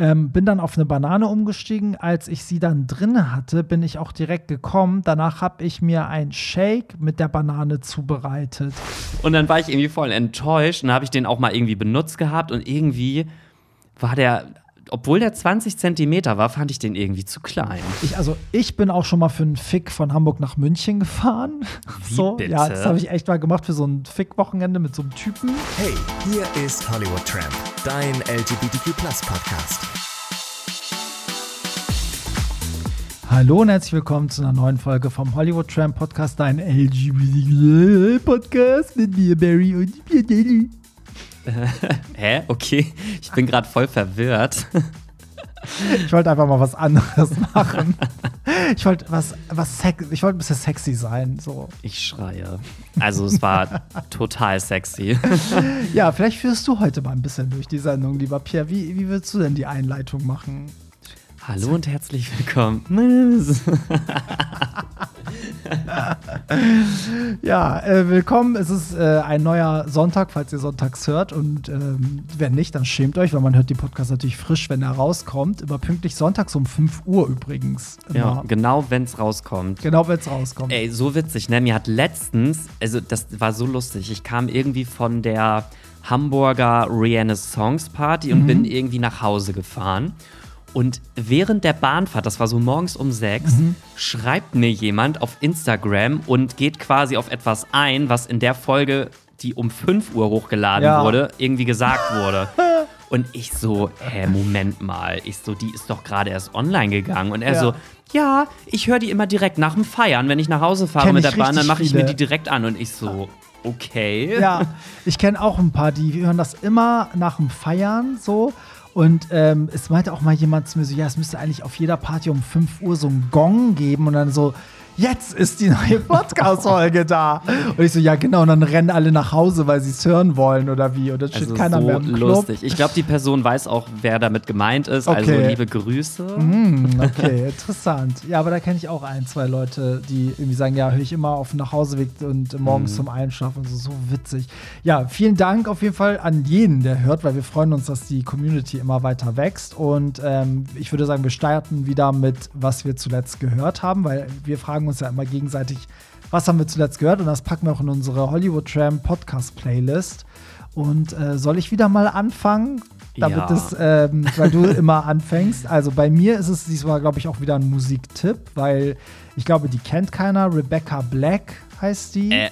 Ähm, bin dann auf eine Banane umgestiegen. Als ich sie dann drin hatte, bin ich auch direkt gekommen. Danach habe ich mir ein Shake mit der Banane zubereitet. Und dann war ich irgendwie voll enttäuscht und habe ich den auch mal irgendwie benutzt gehabt und irgendwie war der obwohl der 20 Zentimeter war, fand ich den irgendwie zu klein. Ich, also ich bin auch schon mal für einen Fick von Hamburg nach München gefahren. Wie so, bitte? ja, das habe ich echt mal gemacht für so ein Fick-Wochenende mit so einem Typen. Hey, hier ist Hollywood Tramp, dein LGBTQ Podcast. Hallo und herzlich willkommen zu einer neuen Folge vom Hollywood Tramp Podcast, dein LGBT Podcast mit mir, Barry und mir, Daddy. Hä? Okay. Ich bin gerade voll verwirrt. Ich wollte einfach mal was anderes machen. Ich wollte was, was sex ich wollte ein bisschen sexy sein. So. Ich schreie. Also es war total sexy. Ja, vielleicht führst du heute mal ein bisschen durch die Sendung, lieber Pierre. Wie, wie würdest du denn die Einleitung machen? Hallo und herzlich willkommen. Ja, äh, willkommen. Es ist äh, ein neuer Sonntag, falls ihr sonntags hört. Und ähm, wenn nicht, dann schämt euch, weil man hört die Podcast natürlich frisch, wenn er rauskommt. Immer pünktlich sonntags um 5 Uhr übrigens. Ja, Immer. genau wenn es rauskommt. Genau, wenn es rauskommt. Ey, so witzig, ne? Mir hat letztens, also das war so lustig, ich kam irgendwie von der Hamburger Renaissance Party und bin irgendwie nach Hause gefahren. Und während der Bahnfahrt, das war so morgens um sechs, schreibt mir jemand auf Instagram und geht quasi auf etwas ein, was in der Folge, die um 5 Uhr hochgeladen Ja. wurde, irgendwie gesagt wurde. Und ich so, hä, Moment mal. Ich so, die ist doch gerade erst online gegangen. Und er Ja. so, ja, ich höre die immer direkt nach dem Feiern. Wenn ich nach Hause fahre Kenn mit der Bahn, dann mache ich mir die direkt an. Und ich so, okay. Ja, ich kenne auch ein paar, die hören das immer nach dem Feiern so. Und ähm, es meinte auch mal jemand zu mir so, ja, es müsste eigentlich auf jeder Party um 5 Uhr so einen Gong geben und dann so, jetzt ist die neue Podcast-Folge da. Und ich so, ja, genau. Und dann rennen alle nach Hause, weil sie es hören wollen oder wie. Und dann steht Also keiner so mehr im Club. lustig. Ich glaube, die Person weiß auch, wer damit gemeint ist. Also Okay. liebe Grüße. Hm, okay, interessant. Ja, aber da kenne ich auch ein, zwei Leute, die irgendwie sagen, ja, höre ich immer auf dem Nachhauseweg und morgens zum Einschlafen und so, so witzig. Ja, vielen Dank auf jeden Fall an jeden, der hört, weil wir freuen uns, dass die Community immer weiter wächst. Und ähm, ich würde sagen, wir starten wieder mit, was wir zuletzt gehört haben, weil wir fragen uns ja immer gegenseitig, was haben wir zuletzt gehört? Und das packen wir auch in unsere Hollywood Tram Podcast Playlist. Und äh, soll ich wieder mal anfangen? Damit Ja. es ähm, weil du immer anfängst. Also bei mir ist es diesmal, glaube ich, auch wieder ein Musiktipp, weil ich glaube, die kennt keiner. Rebecca Black heißt die. Äh,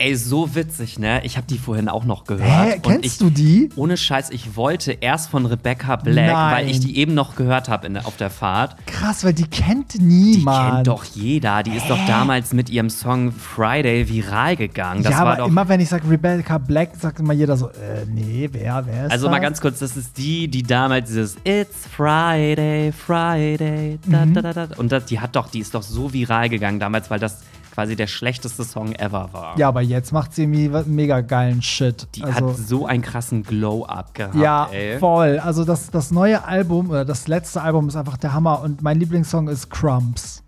ey, so witzig, ne? Ich habe die vorhin auch noch gehört. Hä, Und kennst ich, du die? Ohne Scheiß, ich wollte erst von Rebecca Black, Nein. weil ich die eben noch gehört habe auf der Fahrt. Krass, weil die kennt Die niemand. kennt doch jeder. Die ist doch damals mit ihrem Song Friday viral gegangen. Das ja, war aber doch. immer wenn ich sage Rebecca Black, sagt immer jeder so, äh, nee, wer, wer ist also das? mal ganz kurz, das ist die, die damals dieses It's Friday, Friday, da, Mhm. da, da, da. Und das, die hat doch, die ist doch so viral gegangen damals, weil das quasi der schlechteste Song ever war. Ja, aber jetzt macht sie mega geilen Shit. Die also, hat so einen krassen Glow-Up gehabt, Ja, ey. voll. Also das, das neue Album oder das letzte Album ist einfach der Hammer und mein Lieblingssong ist Crumbs.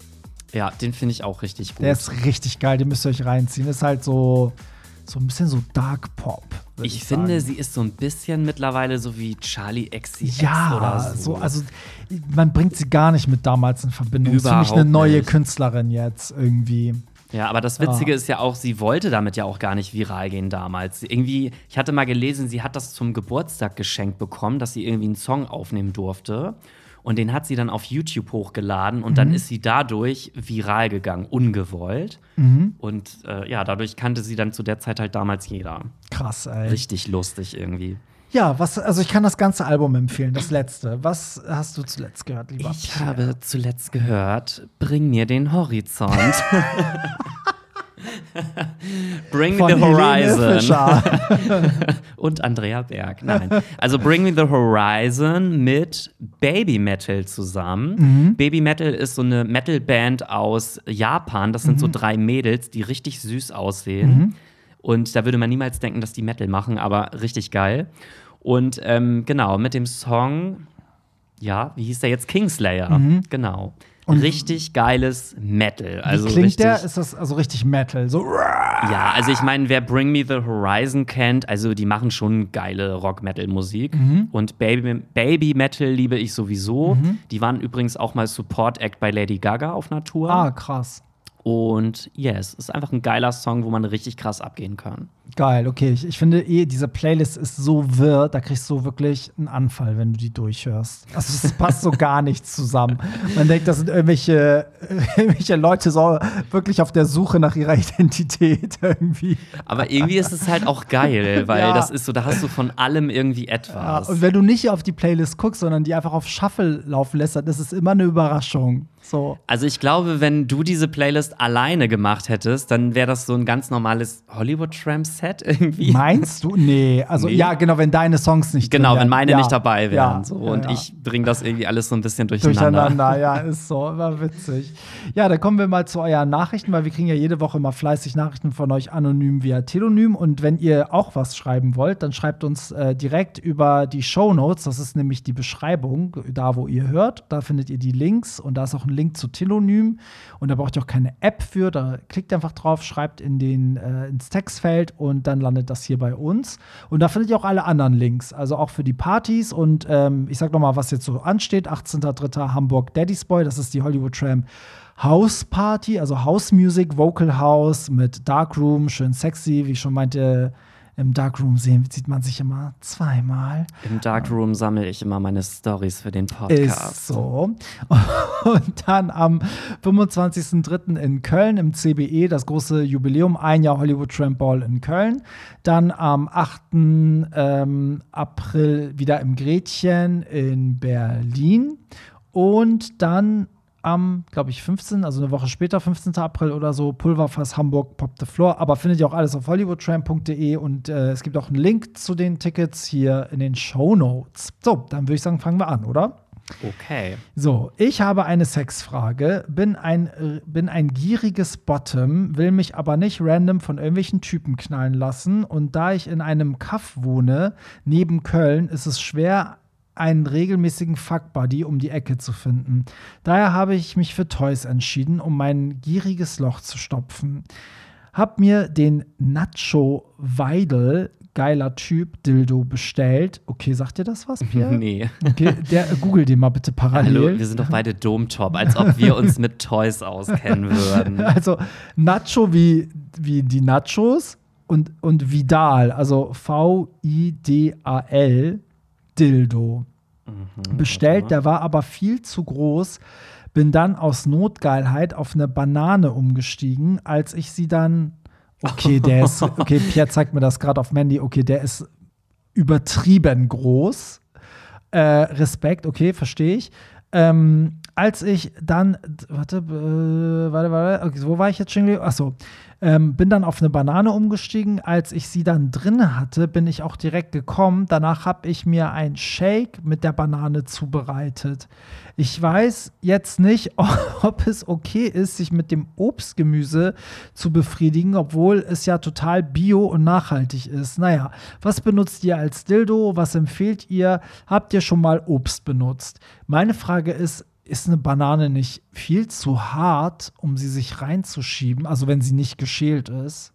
Ja, den finde ich auch richtig gut. Der ist richtig geil, den müsst ihr euch reinziehen. Ist halt so, so ein bisschen so Dark Pop. würd ich finde, sie ist so ein bisschen mittlerweile so wie Charlie XCX ja, oder so. also man bringt sie gar nicht mit damals in Verbindung. ist für mich eine Überhaupt neue nicht. Künstlerin jetzt irgendwie. Ja, aber das Witzige Ah. ist ja auch, sie wollte damit ja auch gar nicht viral gehen damals. Irgendwie, ich hatte mal gelesen, sie hat das zum Geburtstag geschenkt bekommen, dass sie irgendwie einen Song aufnehmen durfte. Und den hat sie dann auf YouTube hochgeladen und Mhm. dann ist sie dadurch viral gegangen, ungewollt. Mhm. Und äh, ja, dadurch kannte sie dann zu der Zeit halt damals jeder. Krass, ey. Richtig lustig irgendwie. Ja, was, also ich kann das ganze Album empfehlen, das letzte. Was hast du zuletzt gehört, lieber? Ich Pierre? habe zuletzt gehört, bring mir den Horizont. bring me Von the Helene horizon. Und Andrea Berg. Nein. Also Bring Me the Horizon mit Baby Metal zusammen. Mhm. Baby Metal ist so eine Metalband aus Japan. Das sind Mhm. so drei Mädels, die richtig süß aussehen. Und da würde man niemals denken, dass die Metal machen, aber richtig geil. Und ähm, genau, mit dem Song, ja, wie hieß der jetzt? Kingslayer. Genau. Mhm. Und richtig geiles Metal. Also Wie klingt richtig, der? Ist das also richtig Metal? So. Ja, also ich meine, wer Bring Me the Horizon kennt, also die machen schon geile Rock-Metal-Musik. Mhm. Und Baby, Baby Metal liebe ich sowieso. Die waren übrigens auch mal Support-Act bei Lady Gaga auf Natur. Ah, krass. Und yes, ist einfach ein geiler Song, wo man richtig krass abgehen kann. Geil, okay. Ich, ich finde eh, diese Playlist ist so wirr, da kriegst du wirklich einen Anfall, wenn du die durchhörst. Also es passt so gar nichts zusammen. Man denkt, das sind irgendwelche, irgendwelche Leute so wirklich auf der Suche nach ihrer Identität irgendwie. Aber irgendwie ist es halt auch geil, weil Ja. das ist so, da hast du von allem irgendwie Ja, etwas. und wenn du nicht auf die Playlist guckst, sondern die einfach auf Shuffle laufen lässt, dann ist es immer eine Überraschung. So. Also ich glaube, wenn du diese Playlist alleine gemacht hättest, dann wäre das so ein ganz normales Hollywood-Tramp-Set irgendwie. Meinst du? Nee, also Nee. ja, genau, wenn deine Songs nicht Genau, wenn meine ja. nicht dabei wären. Ja, so. und ja. ich bringe das irgendwie alles so ein bisschen durcheinander. Durcheinander, ja, ist so, war witzig. Ja, dann kommen wir mal zu euren Nachrichten, weil wir kriegen ja jede Woche mal fleißig Nachrichten von euch anonym via Telonym. Und wenn ihr auch was schreiben wollt, dann schreibt uns äh, direkt über die Show Notes. Das ist nämlich die Beschreibung, da wo ihr hört. Da findet ihr die Links und da ist auch ein Link zu Telonym. Und da braucht ihr auch keine App für. Da klickt einfach drauf, schreibt in den, äh, ins Textfeld und dann landet das hier bei uns. Und da findet ihr auch alle anderen Links, also auch für die Partys. Und ähm, ich sag noch mal, was jetzt so ansteht: 18.03. Hamburg Daddy's Boy, das ist die Hollywood Tram House Party, also House Music, Vocal House mit Darkroom, schön sexy, wie ich schon meinte. Im Darkroom sehen, sieht man sich immer zweimal. Im Darkroom sammle ich immer meine Stories für den Podcast. Ist so. Und dann am 25.03. in Köln im CBE das große Jubiläum, ein Jahr Hollywood Tramp Ball in Köln. Dann am 8. Ähm, April wieder im Gretchen in Berlin. Und dann am, glaube ich, 15., also eine Woche später, 15. April oder so, Pulverfass Hamburg Pop the Floor. Aber findet ihr auch alles auf hollywoodtramp.de und äh, es gibt auch einen Link zu den Tickets hier in den Show Notes. So, dann würde ich sagen, fangen wir an, oder? Okay. So, ich habe eine Sexfrage, bin ein, bin ein gieriges Bottom, will mich aber nicht random von irgendwelchen Typen knallen lassen. Und da ich in einem Kaff wohne, neben Köln, ist es schwer, einen regelmäßigen Fuckbuddy um die Ecke zu finden. Daher habe ich mich für Toys entschieden, um mein gieriges Loch zu stopfen. Hab mir den Nacho Weidel, geiler Typ, Dildo bestellt. Okay, sagt dir das was, Pierre? Nee. Okay, der, google den mal bitte parallel. Hallo, wir sind doch beide Domtop, als ob wir uns mit Toys auskennen würden. Also Nacho wie, wie die Nachos und, und Vidal, also V-I-D-A-L, Dildo. Bestellt, der war aber viel zu groß. Bin dann aus Notgeilheit auf eine Banane umgestiegen, als ich sie dann. Okay, der ist. Okay, Pierre zeigt mir das gerade auf Mandy. Okay, der ist übertrieben groß. Äh, Respekt, okay, verstehe ich. Ähm, als ich dann, warte, äh, warte, warte, okay, wo war ich jetzt schon? Achso, ähm, bin dann auf eine Banane umgestiegen. Als ich sie dann drin hatte, bin ich auch direkt gekommen. Danach habe ich mir ein Shake mit der Banane zubereitet. Ich weiß jetzt nicht, ob es okay ist, sich mit dem Obstgemüse zu befriedigen, obwohl es ja total bio und nachhaltig ist. Naja, was benutzt ihr als Dildo? Was empfehlt ihr? Habt ihr schon mal Obst benutzt? Meine Frage ist, ist eine Banane nicht viel zu hart, um sie sich reinzuschieben, also wenn sie nicht geschält ist?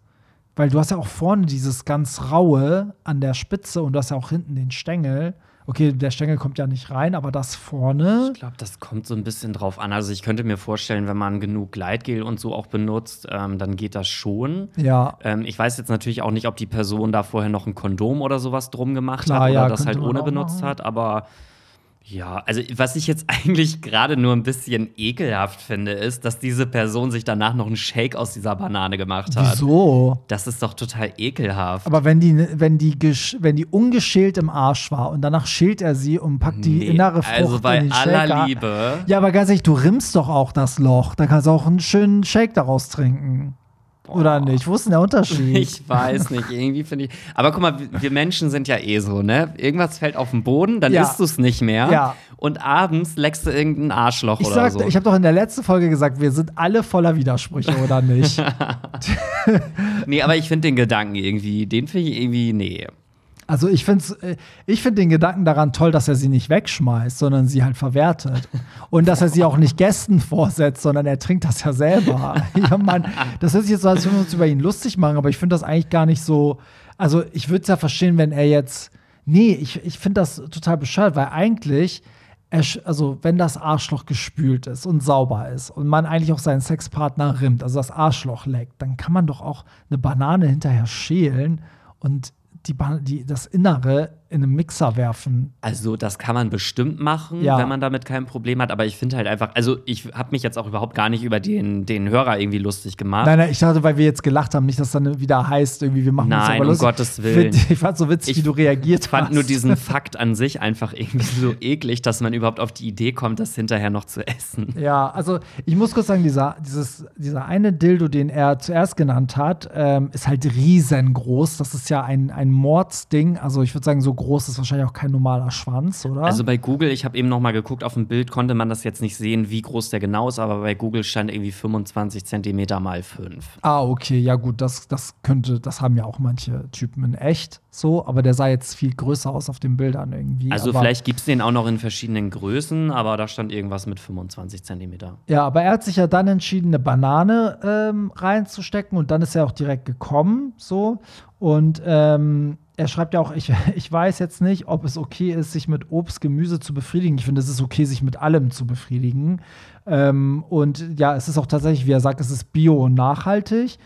Weil du hast ja auch vorne dieses ganz raue an der Spitze und du hast ja auch hinten den Stängel. Okay, der Stängel kommt ja nicht rein, aber das vorne. Ich glaube, das kommt so ein bisschen drauf an. Also ich könnte mir vorstellen, wenn man genug Gleitgel und so auch benutzt, ähm, dann geht das schon. Ja, Ähm, ich weiß jetzt natürlich auch nicht, ob die Person da vorher noch ein Kondom oder sowas drum gemacht Klar, hat oder ja, das halt ohne benutzt machen. hat, aber ja, also was ich jetzt eigentlich gerade nur ein bisschen ekelhaft finde, ist, dass diese Person sich danach noch einen Shake aus dieser Banane gemacht hat. wieso? Das ist doch total ekelhaft. Aber wenn die, wenn die, wenn die ungeschält im Arsch war und danach schält er sie und packt die Nee, innere Frucht also bei in den aller Shaker. Liebe. Ja, aber ganz ehrlich, du rimmst doch auch das Loch. Da kannst du auch einen schönen Shake daraus trinken. Oder nicht? Wo ist denn der Unterschied? Ich weiß nicht, irgendwie finde ich. Aber guck mal, wir- Menschen sind ja eh so, ne? Irgendwas fällt auf den Boden, dann Ja. isst du es nicht mehr. Ja. Und abends leckst du irgendein Arschloch Ich, oder sag, so. ich habe doch in der letzten Folge gesagt, wir sind alle voller Widersprüche, oder nicht? nee, aber ich finde den Gedanken irgendwie, den finde ich irgendwie, nee. Also ich finde ich find den Gedanken daran toll, dass er sie nicht wegschmeißt, sondern sie halt verwertet. Und dass er sie auch nicht Gästen vorsetzt, sondern er trinkt das ja selber. ja, Mann, das ist jetzt so, als würden wir uns über ihn lustig machen, aber ich finde das eigentlich gar nicht so. Also ich würde es ja verstehen, wenn er jetzt. Nee, ich, ich finde das total bescheuert, weil eigentlich also wenn das Arschloch gespült ist und sauber ist und man eigentlich auch seinen Sexpartner rimmt, also das Arschloch leckt, dann kann man doch auch eine Banane hinterher schälen und die, die, das Innere in einem Mixer werfen. Also, das kann man bestimmt machen, ja. wenn man damit kein Problem hat. Aber ich finde halt einfach, also ich habe mich jetzt auch überhaupt gar nicht über den, den Hörer irgendwie lustig gemacht. Nein, nein, ich dachte, weil wir jetzt gelacht haben, nicht, dass dann wieder heißt, irgendwie, wir machen nein, uns aber um lustig. Gottes Willen. Ich fand so witzig, ich wie du reagiert hast. Ich fand nur diesen Fakt an sich einfach irgendwie so eklig, dass man überhaupt auf die Idee kommt, das hinterher noch zu essen. Ja, also ich muss kurz sagen, dieser, dieses, dieser eine Dildo, den er zuerst genannt hat, ähm, ist halt riesengroß. Das ist ja ein, ein Mordsding. Also ich würde sagen, so groß ist wahrscheinlich auch kein normaler Schwanz, oder? Also bei Google, ich habe eben noch mal geguckt, auf dem Bild konnte man das jetzt nicht sehen, wie groß der genau ist, aber bei Google stand irgendwie 25 Zentimeter mal 5. Ah, okay, ja gut, das, das könnte, das haben ja auch manche Typen in echt so, aber der sah jetzt viel größer aus auf den Bildern irgendwie. Also aber vielleicht gibt es den auch noch in verschiedenen Größen, aber da stand irgendwas mit 25 Zentimeter. Ja, aber er hat sich ja dann entschieden, eine Banane ähm, reinzustecken und dann ist er auch direkt gekommen, so. Und ähm, er schreibt ja auch, ich, ich weiß jetzt nicht, ob es okay ist, sich mit Obst, Gemüse zu befriedigen. Ich finde, es ist okay, sich mit allem zu befriedigen. Ähm, und ja, es ist auch tatsächlich, wie er sagt, es ist bio und nachhaltig.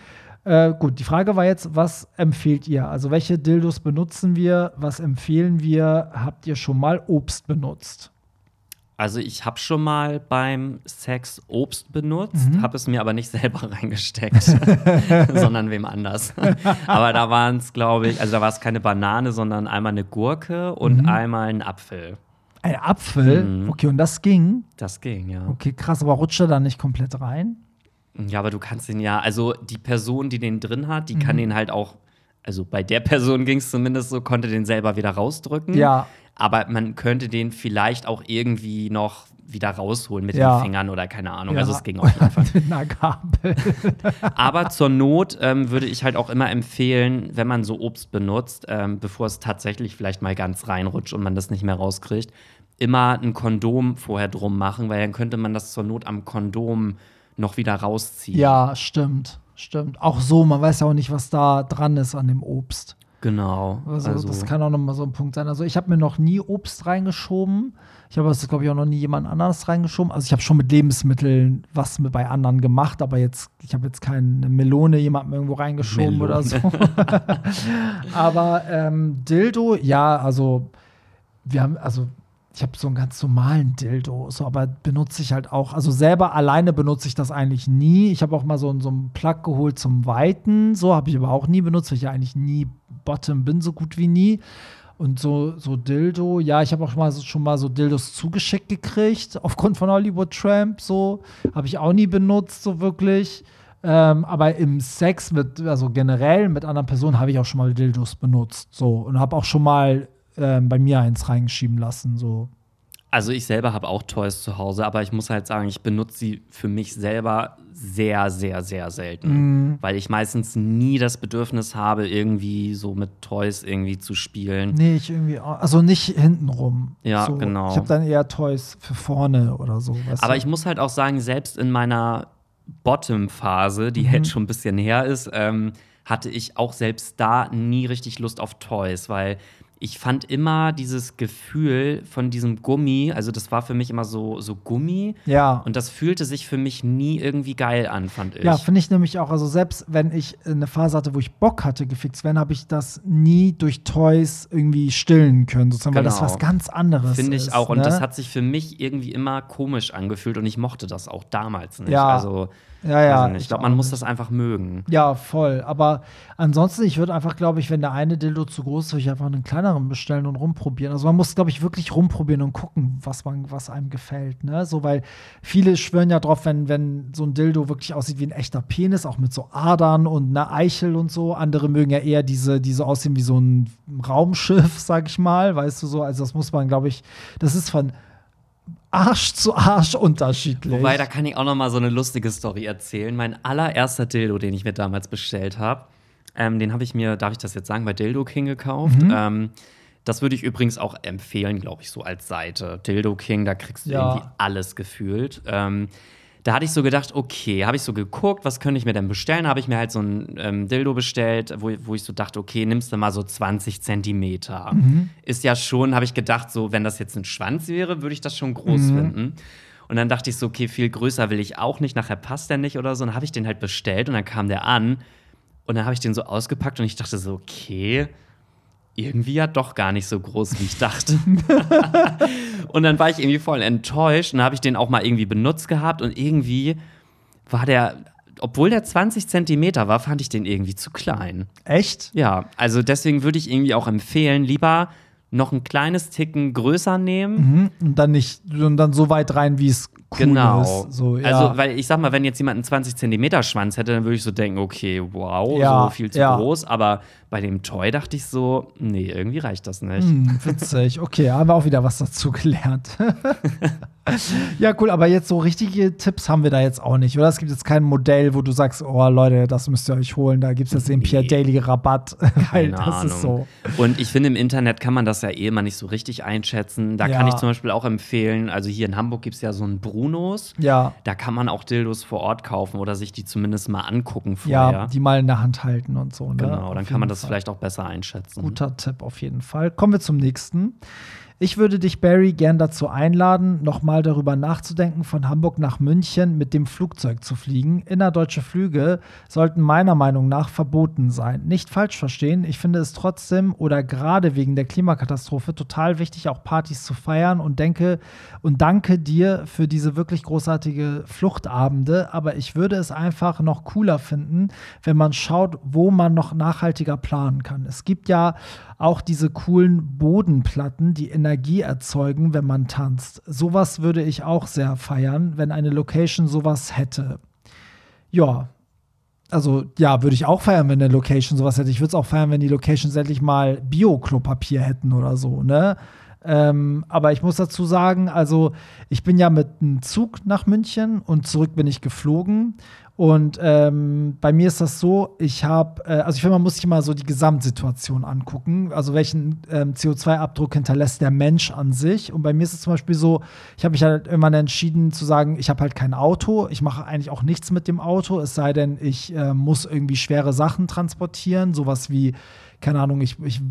Äh, gut, die Frage war jetzt, was empfehlt ihr? Also, welche Dildos benutzen wir? Was empfehlen wir? Habt ihr schon mal Obst benutzt? Also ich habe schon mal beim Sex Obst benutzt, mhm. habe es mir aber nicht selber reingesteckt, sondern wem anders. aber da waren es, glaube ich, also da war es keine Banane, sondern einmal eine Gurke und mhm. einmal ein Apfel. Ein Apfel? Mhm. Okay, und das ging? Das ging, ja. Okay, krass, aber rutscht er da nicht komplett rein? Ja, aber du kannst den ja, also die Person, die den drin hat, die kann mhm. den halt auch also bei der Person ging es zumindest so, konnte den selber wieder rausdrücken. Ja aber man könnte den vielleicht auch irgendwie noch wieder rausholen mit ja. den Fingern oder keine Ahnung. Ja. Also es ging auf jeden Fall. einer Gabel. aber zur Not ähm, würde ich halt auch immer empfehlen, wenn man so Obst benutzt, ähm, bevor es tatsächlich vielleicht mal ganz reinrutscht und man das nicht mehr rauskriegt, immer ein Kondom vorher drum machen, weil dann könnte man das zur Not am Kondom noch wieder rausziehen. Ja, stimmt. Stimmt. Auch so, man weiß ja auch nicht, was da dran ist an dem Obst. Genau. Also, also, das kann auch nochmal so ein Punkt sein. Also ich habe mir noch nie Obst reingeschoben. Ich habe das, glaube ich, auch noch nie jemand anderes reingeschoben. Also ich habe schon mit Lebensmitteln was mit bei anderen gemacht, aber jetzt, ich habe jetzt keine Melone jemandem irgendwo reingeschoben Melone. oder so. aber ähm, Dildo, ja, also wir haben, also ich habe so einen ganz normalen Dildo, so, aber benutze ich halt auch, also selber alleine benutze ich das eigentlich nie. Ich habe auch mal so, so einen Plug geholt zum Weiten, so habe ich aber auch nie benutzt, weil ich ja eigentlich nie Bottom bin, so gut wie nie. Und so, so Dildo, ja, ich habe auch mal so, schon mal so Dildos zugeschickt gekriegt, aufgrund von Hollywood Tramp, so. Habe ich auch nie benutzt, so wirklich. Ähm, aber im Sex mit, also generell mit anderen Personen habe ich auch schon mal Dildos benutzt, so. Und habe auch schon mal ähm, bei mir eins reingeschieben lassen, so. Also ich selber habe auch Toys zu Hause, aber ich muss halt sagen, ich benutze sie für mich selber sehr, sehr, sehr selten. Mm. Weil ich meistens nie das Bedürfnis habe, irgendwie so mit Toys irgendwie zu spielen. Nee, ich irgendwie auch. Also nicht hintenrum. Ja, so. genau. Ich habe dann eher Toys für vorne oder so. aber du? ich muss halt auch sagen, selbst in meiner Bottom-Phase, die mhm. jetzt schon ein bisschen her ist, ähm, hatte ich auch selbst da nie richtig Lust auf Toys, weil ich fand immer dieses Gefühl von diesem Gummi, also das war für mich immer so, so Gummi. Ja. Und das fühlte sich für mich nie irgendwie geil an, fand ich. Ja, finde ich nämlich auch. Also selbst wenn ich eine Phase hatte, wo ich Bock hatte, gefixt werden, habe ich das nie durch Toys irgendwie stillen können, sozusagen, genau. weil das genau. was ganz anderes Finde ich ist, auch. Ne? Und das hat sich für mich irgendwie immer komisch angefühlt und ich mochte das auch damals nicht. Ja. Also ja, ja. Ich, ich glaube, man muss das einfach mögen. Ja, voll. Aber ansonsten, ich würde einfach, glaube ich, wenn der eine Dildo zu groß ist, würde ich einfach einen kleineren bestellen und rumprobieren. Also man muss, glaube ich, wirklich rumprobieren und gucken, was man, was einem gefällt. Ne? So, weil viele schwören ja drauf, wenn, wenn so ein Dildo wirklich aussieht wie ein echter Penis, auch mit so Adern und einer Eichel und so. Andere mögen ja eher diese, diese aussehen wie so ein Raumschiff, sag ich mal. Weißt du so? Also das muss man, glaube ich, das ist von Arsch zu Arsch unterschiedlich. Wobei, da kann ich auch noch mal so eine lustige Story erzählen. Mein allererster Dildo, den ich mir damals bestellt habe, Ähm, den habe ich mir, darf ich das jetzt sagen, bei Dildo King gekauft. Mhm. Ähm, das würde ich übrigens auch empfehlen, glaube ich, so als Seite. Dildo King, da kriegst du Ja. irgendwie alles gefühlt. Ähm, da hatte ich so gedacht, okay, habe ich so geguckt, was könnte ich mir denn bestellen? Habe ich mir halt so ein ähm, Dildo bestellt, wo, wo ich so dachte, okay, nimmst du mal so 20 Zentimeter. Ist ja schon, habe ich gedacht, so, wenn das jetzt ein Schwanz wäre, würde ich das schon groß finden. Und dann dachte ich so, okay, viel größer will ich auch nicht, nachher passt der nicht oder so. Und dann habe ich den halt bestellt und dann kam der an und dann habe ich den so ausgepackt und ich dachte so, okay, irgendwie ja doch gar nicht so groß, wie ich dachte. und dann war ich irgendwie voll enttäuscht und habe ich den auch mal irgendwie benutzt gehabt und irgendwie war der, obwohl der 20 Zentimeter war, fand ich den irgendwie zu klein. Echt? Ja, also deswegen würde ich irgendwie auch empfehlen, lieber noch ein kleines Ticken größer nehmen. Mhm. Und dann nicht, und dann so weit rein, wie es cool Genau. ist. So, ja. Also, weil ich sag mal, wenn jetzt jemand einen 20 Zentimeter Schwanz hätte, dann würde ich so denken, okay, wow, Ja, so viel zu ja. groß. Aber bei dem Toy dachte ich so, nee, irgendwie reicht das nicht. Hm, witzig. Okay, haben wir auch wieder was dazu gelernt. ja, cool, aber jetzt so richtige Tipps haben wir da jetzt auch nicht, oder? Es gibt jetzt kein Modell, wo du sagst, oh Leute, das müsst ihr euch holen, da gibt es jetzt den Nee. Pierre Daily Rabatt. Weil das Ahnung. ist so. Und ich finde, im Internet kann man das ja eh immer nicht so richtig einschätzen. Da kann Ja. ich zum Beispiel auch empfehlen, also hier in Hamburg gibt es ja so einen Brunos. Ja, Da kann man auch Dildos vor Ort kaufen oder sich die zumindest mal angucken ja, vorher. die mal in der Hand halten und so. Ne? genau, dann kann man das Fall. vielleicht auch besser einschätzen. Guter Tipp auf jeden Fall. Kommen wir zum nächsten. Ich würde dich, Barry, gern dazu einladen, nochmal darüber nachzudenken, von Hamburg nach München mit dem Flugzeug zu fliegen. Innerdeutsche Flüge sollten meiner Meinung nach verboten sein. Nicht falsch verstehen, ich finde es trotzdem oder gerade wegen der Klimakatastrophe total wichtig, auch Partys zu feiern und denke und danke dir für diese wirklich großartige Fluchtabende. Aber ich würde es einfach noch cooler finden, wenn man schaut, wo man noch nachhaltiger planen kann. Es gibt ja auch diese coolen Bodenplatten, die Energie erzeugen, wenn man tanzt. Sowas würde ich auch sehr feiern, wenn eine Location sowas hätte. Ja, also ja, würde ich auch feiern, wenn eine Location sowas hätte. Ich würde es auch feiern, wenn die Locations endlich mal Bio-Klopapier hätten oder so, ne? Ähm, aber ich muss dazu sagen, also ich bin ja mit einem Zug nach München und zurück bin ich geflogen. Und ähm, bei mir ist das so, ich habe, äh, also ich finde, man muss sich mal so die Gesamtsituation angucken. Also welchen ähm, CO2-Abdruck hinterlässt der Mensch an sich. Und bei mir ist es zum Beispiel so, ich habe mich halt irgendwann entschieden zu sagen, ich habe halt kein Auto. Ich mache eigentlich auch nichts mit dem Auto, es sei denn, ich äh, muss irgendwie schwere Sachen transportieren, sowas wie keine Ahnung, ich, ich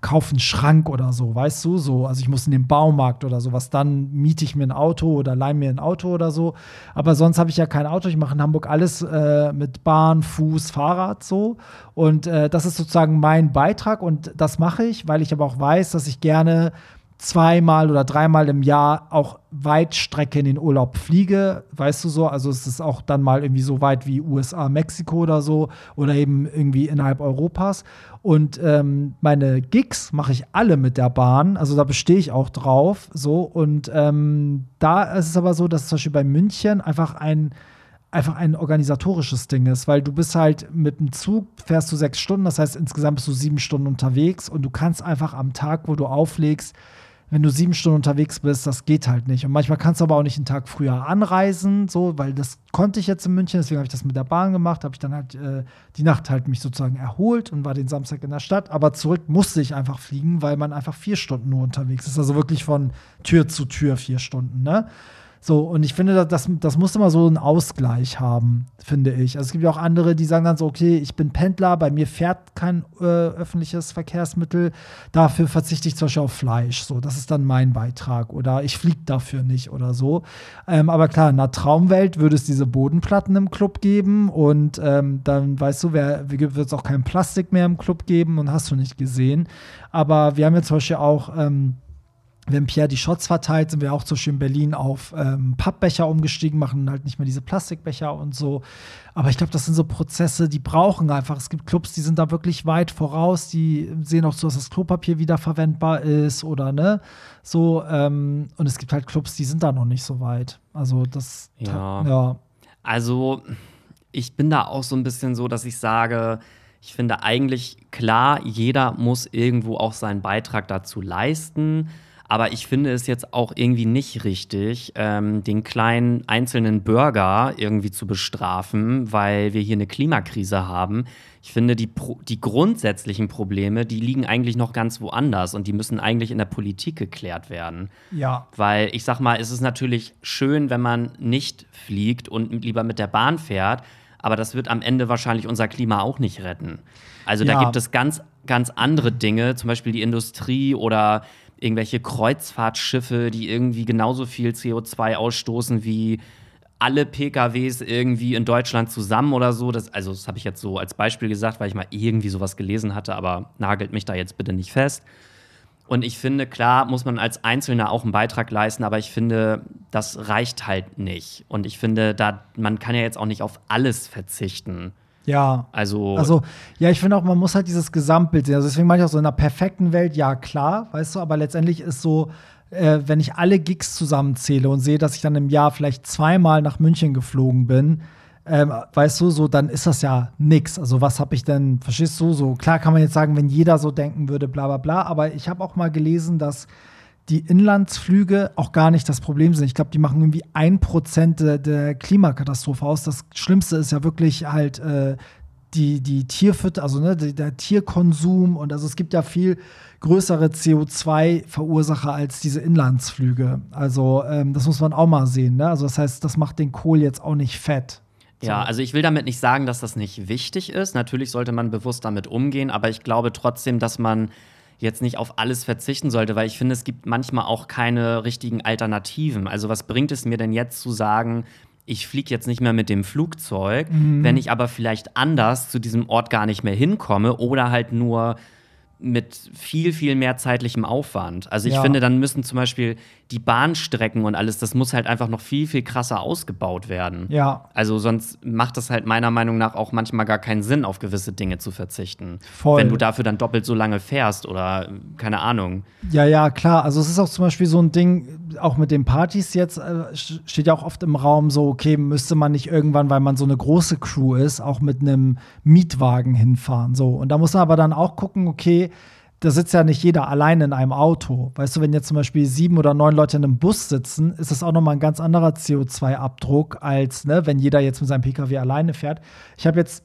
kaufe einen Schrank oder so, weißt du, so, also ich muss in den Baumarkt oder sowas, dann miete ich mir ein Auto oder leih mir ein Auto oder so, aber sonst habe ich ja kein Auto, ich mache in Hamburg alles äh, mit Bahn, Fuß, Fahrrad so. Und äh, das ist sozusagen mein Beitrag und das mache ich, weil ich aber auch weiß, dass ich gerne zweimal oder dreimal im Jahr auch Weitstrecke in den Urlaub fliege, weißt du so, also es ist auch dann mal irgendwie so weit wie USA, Mexiko oder so oder eben irgendwie innerhalb Europas. Und ähm, meine Gigs mache ich alle mit der Bahn, also da bestehe ich auch drauf so. Und ähm, da ist es aber so, dass zum Beispiel bei München einfach ein einfach ein organisatorisches Ding ist, weil du bist halt mit dem Zug, fährst du sechs Stunden, das heißt insgesamt bist du sieben Stunden unterwegs und du kannst einfach am Tag, wo du auflegst, wenn du sieben Stunden unterwegs bist, das geht halt nicht. Und manchmal kannst du aber auch nicht einen Tag früher anreisen, so, weil das konnte ich jetzt in München, deswegen habe ich das mit der Bahn gemacht, habe ich dann halt äh, die Nacht halt mich sozusagen erholt und war den Samstag in der Stadt. Aber zurück musste ich einfach fliegen, weil man einfach vier Stunden nur unterwegs ist. Also wirklich von Tür zu Tür vier Stunden, ne? So, und ich finde, das, das muss immer so einen Ausgleich haben, finde ich. Also es gibt ja auch andere, die sagen dann so, okay, ich bin Pendler, bei mir fährt kein äh, öffentliches Verkehrsmittel, dafür verzichte ich zum Beispiel auf Fleisch. So, das ist dann mein Beitrag. Oder ich fliege dafür nicht oder so. Ähm, aber klar, in einer Traumwelt würde es diese Bodenplatten im Club geben und ähm, dann weißt du, wird es auch kein Plastik mehr im Club geben und hast du nicht gesehen. Aber wir haben jetzt zum Beispiel auch. Ähm, wenn Pierre die Shots verteilt, sind wir auch zum Beispiel in Berlin auf ähm, Pappbecher umgestiegen, machen halt nicht mehr diese Plastikbecher und so. Aber ich glaube, das sind so Prozesse, die brauchen einfach. Es gibt Clubs, die sind da wirklich weit voraus, die sehen auch so, dass das Klopapier wiederverwendbar ist oder ne, so. Ähm, und es gibt halt Clubs, die sind da noch nicht so weit. Also das, Ja. ja. Also, ich bin da auch so ein bisschen so, dass ich sage, ich finde eigentlich klar, jeder muss irgendwo auch seinen Beitrag dazu leisten. Aber ich finde es jetzt auch irgendwie nicht richtig, ähm, den kleinen einzelnen Bürger irgendwie zu bestrafen, weil wir hier eine Klimakrise haben. Ich finde, die, die grundsätzlichen Probleme, die liegen eigentlich noch ganz woanders und die müssen eigentlich in der Politik geklärt werden. Ja. Weil ich sag mal, es ist natürlich schön, wenn man nicht fliegt und lieber mit der Bahn fährt, aber das wird am Ende wahrscheinlich unser Klima auch nicht retten. Also ja. da gibt es ganz, ganz andere Dinge, zum Beispiel die Industrie oder irgendwelche Kreuzfahrtschiffe, die irgendwie genauso viel CO2 ausstoßen wie alle PKWs irgendwie in Deutschland zusammen oder so. Das, also, das habe ich jetzt so als Beispiel gesagt, weil ich mal irgendwie sowas gelesen hatte, aber nagelt mich da jetzt bitte nicht fest. Und ich finde, klar, muss man als Einzelner auch einen Beitrag leisten, aber ich finde, das reicht halt nicht. Und ich finde, da, man kann ja jetzt auch nicht auf alles verzichten. Ja. Also. Also, ja, ich finde auch, man muss halt dieses Gesamtbild sehen. Also deswegen mache ich auch so in einer perfekten Welt, ja, klar, weißt du, aber letztendlich ist so, äh, wenn ich alle Gigs zusammenzähle und sehe, dass ich dann im Jahr vielleicht zweimal nach München geflogen bin, ähm, weißt du, so, dann ist das ja nix. Also, was habe ich denn, verstehst du, so, klar kann man jetzt sagen, wenn jeder so denken würde, bla bla bla, aber ich habe auch mal gelesen, dass die Inlandsflüge auch gar nicht das Problem sind. Ich glaube, die machen irgendwie ein Prozent der, Klimakatastrophe aus. Das Schlimmste ist ja wirklich halt äh, die, die Tierfütter, also ne, der Tierkonsum und also es gibt ja viel größere CO2-Verursacher als diese Inlandsflüge. Also ähm, das muss man auch mal sehen. Ne? Also das heißt, das macht den Kohl jetzt auch nicht fett. Ja, also ich will damit nicht sagen, dass das nicht wichtig ist. Natürlich sollte man bewusst damit umgehen, aber ich glaube trotzdem, dass man jetzt nicht auf alles verzichten sollte, weil ich finde, es gibt manchmal auch keine richtigen Alternativen. Also was bringt es mir denn jetzt zu sagen, ich fliege jetzt nicht mehr mit dem Flugzeug, mhm. wenn ich aber vielleicht anders zu diesem Ort gar nicht mehr hinkomme oder halt nur mit viel, viel mehr zeitlichem Aufwand. Also ich ja. finde, dann müssen zum Beispiel die Bahnstrecken und alles, das muss halt einfach noch viel, viel krasser ausgebaut werden. Ja. Also sonst macht das halt meiner Meinung nach auch manchmal gar keinen Sinn, auf gewisse Dinge zu verzichten. Voll. Wenn du dafür dann doppelt so lange fährst oder keine Ahnung. Ja, ja, klar. Also es ist auch zum Beispiel so ein Ding, auch mit den Partys jetzt, äh, steht ja auch oft im Raum so, okay, müsste man nicht irgendwann, weil man so eine große Crew ist, auch mit einem Mietwagen hinfahren. So. Und da muss man aber dann auch gucken, okay, da sitzt ja nicht jeder allein in einem Auto. Weißt du, wenn jetzt zum Beispiel sieben oder neun Leute in einem Bus sitzen, ist das auch nochmal ein ganz anderer CO2-Abdruck, als ne, wenn jeder jetzt mit seinem Pkw alleine fährt. Ich habe jetzt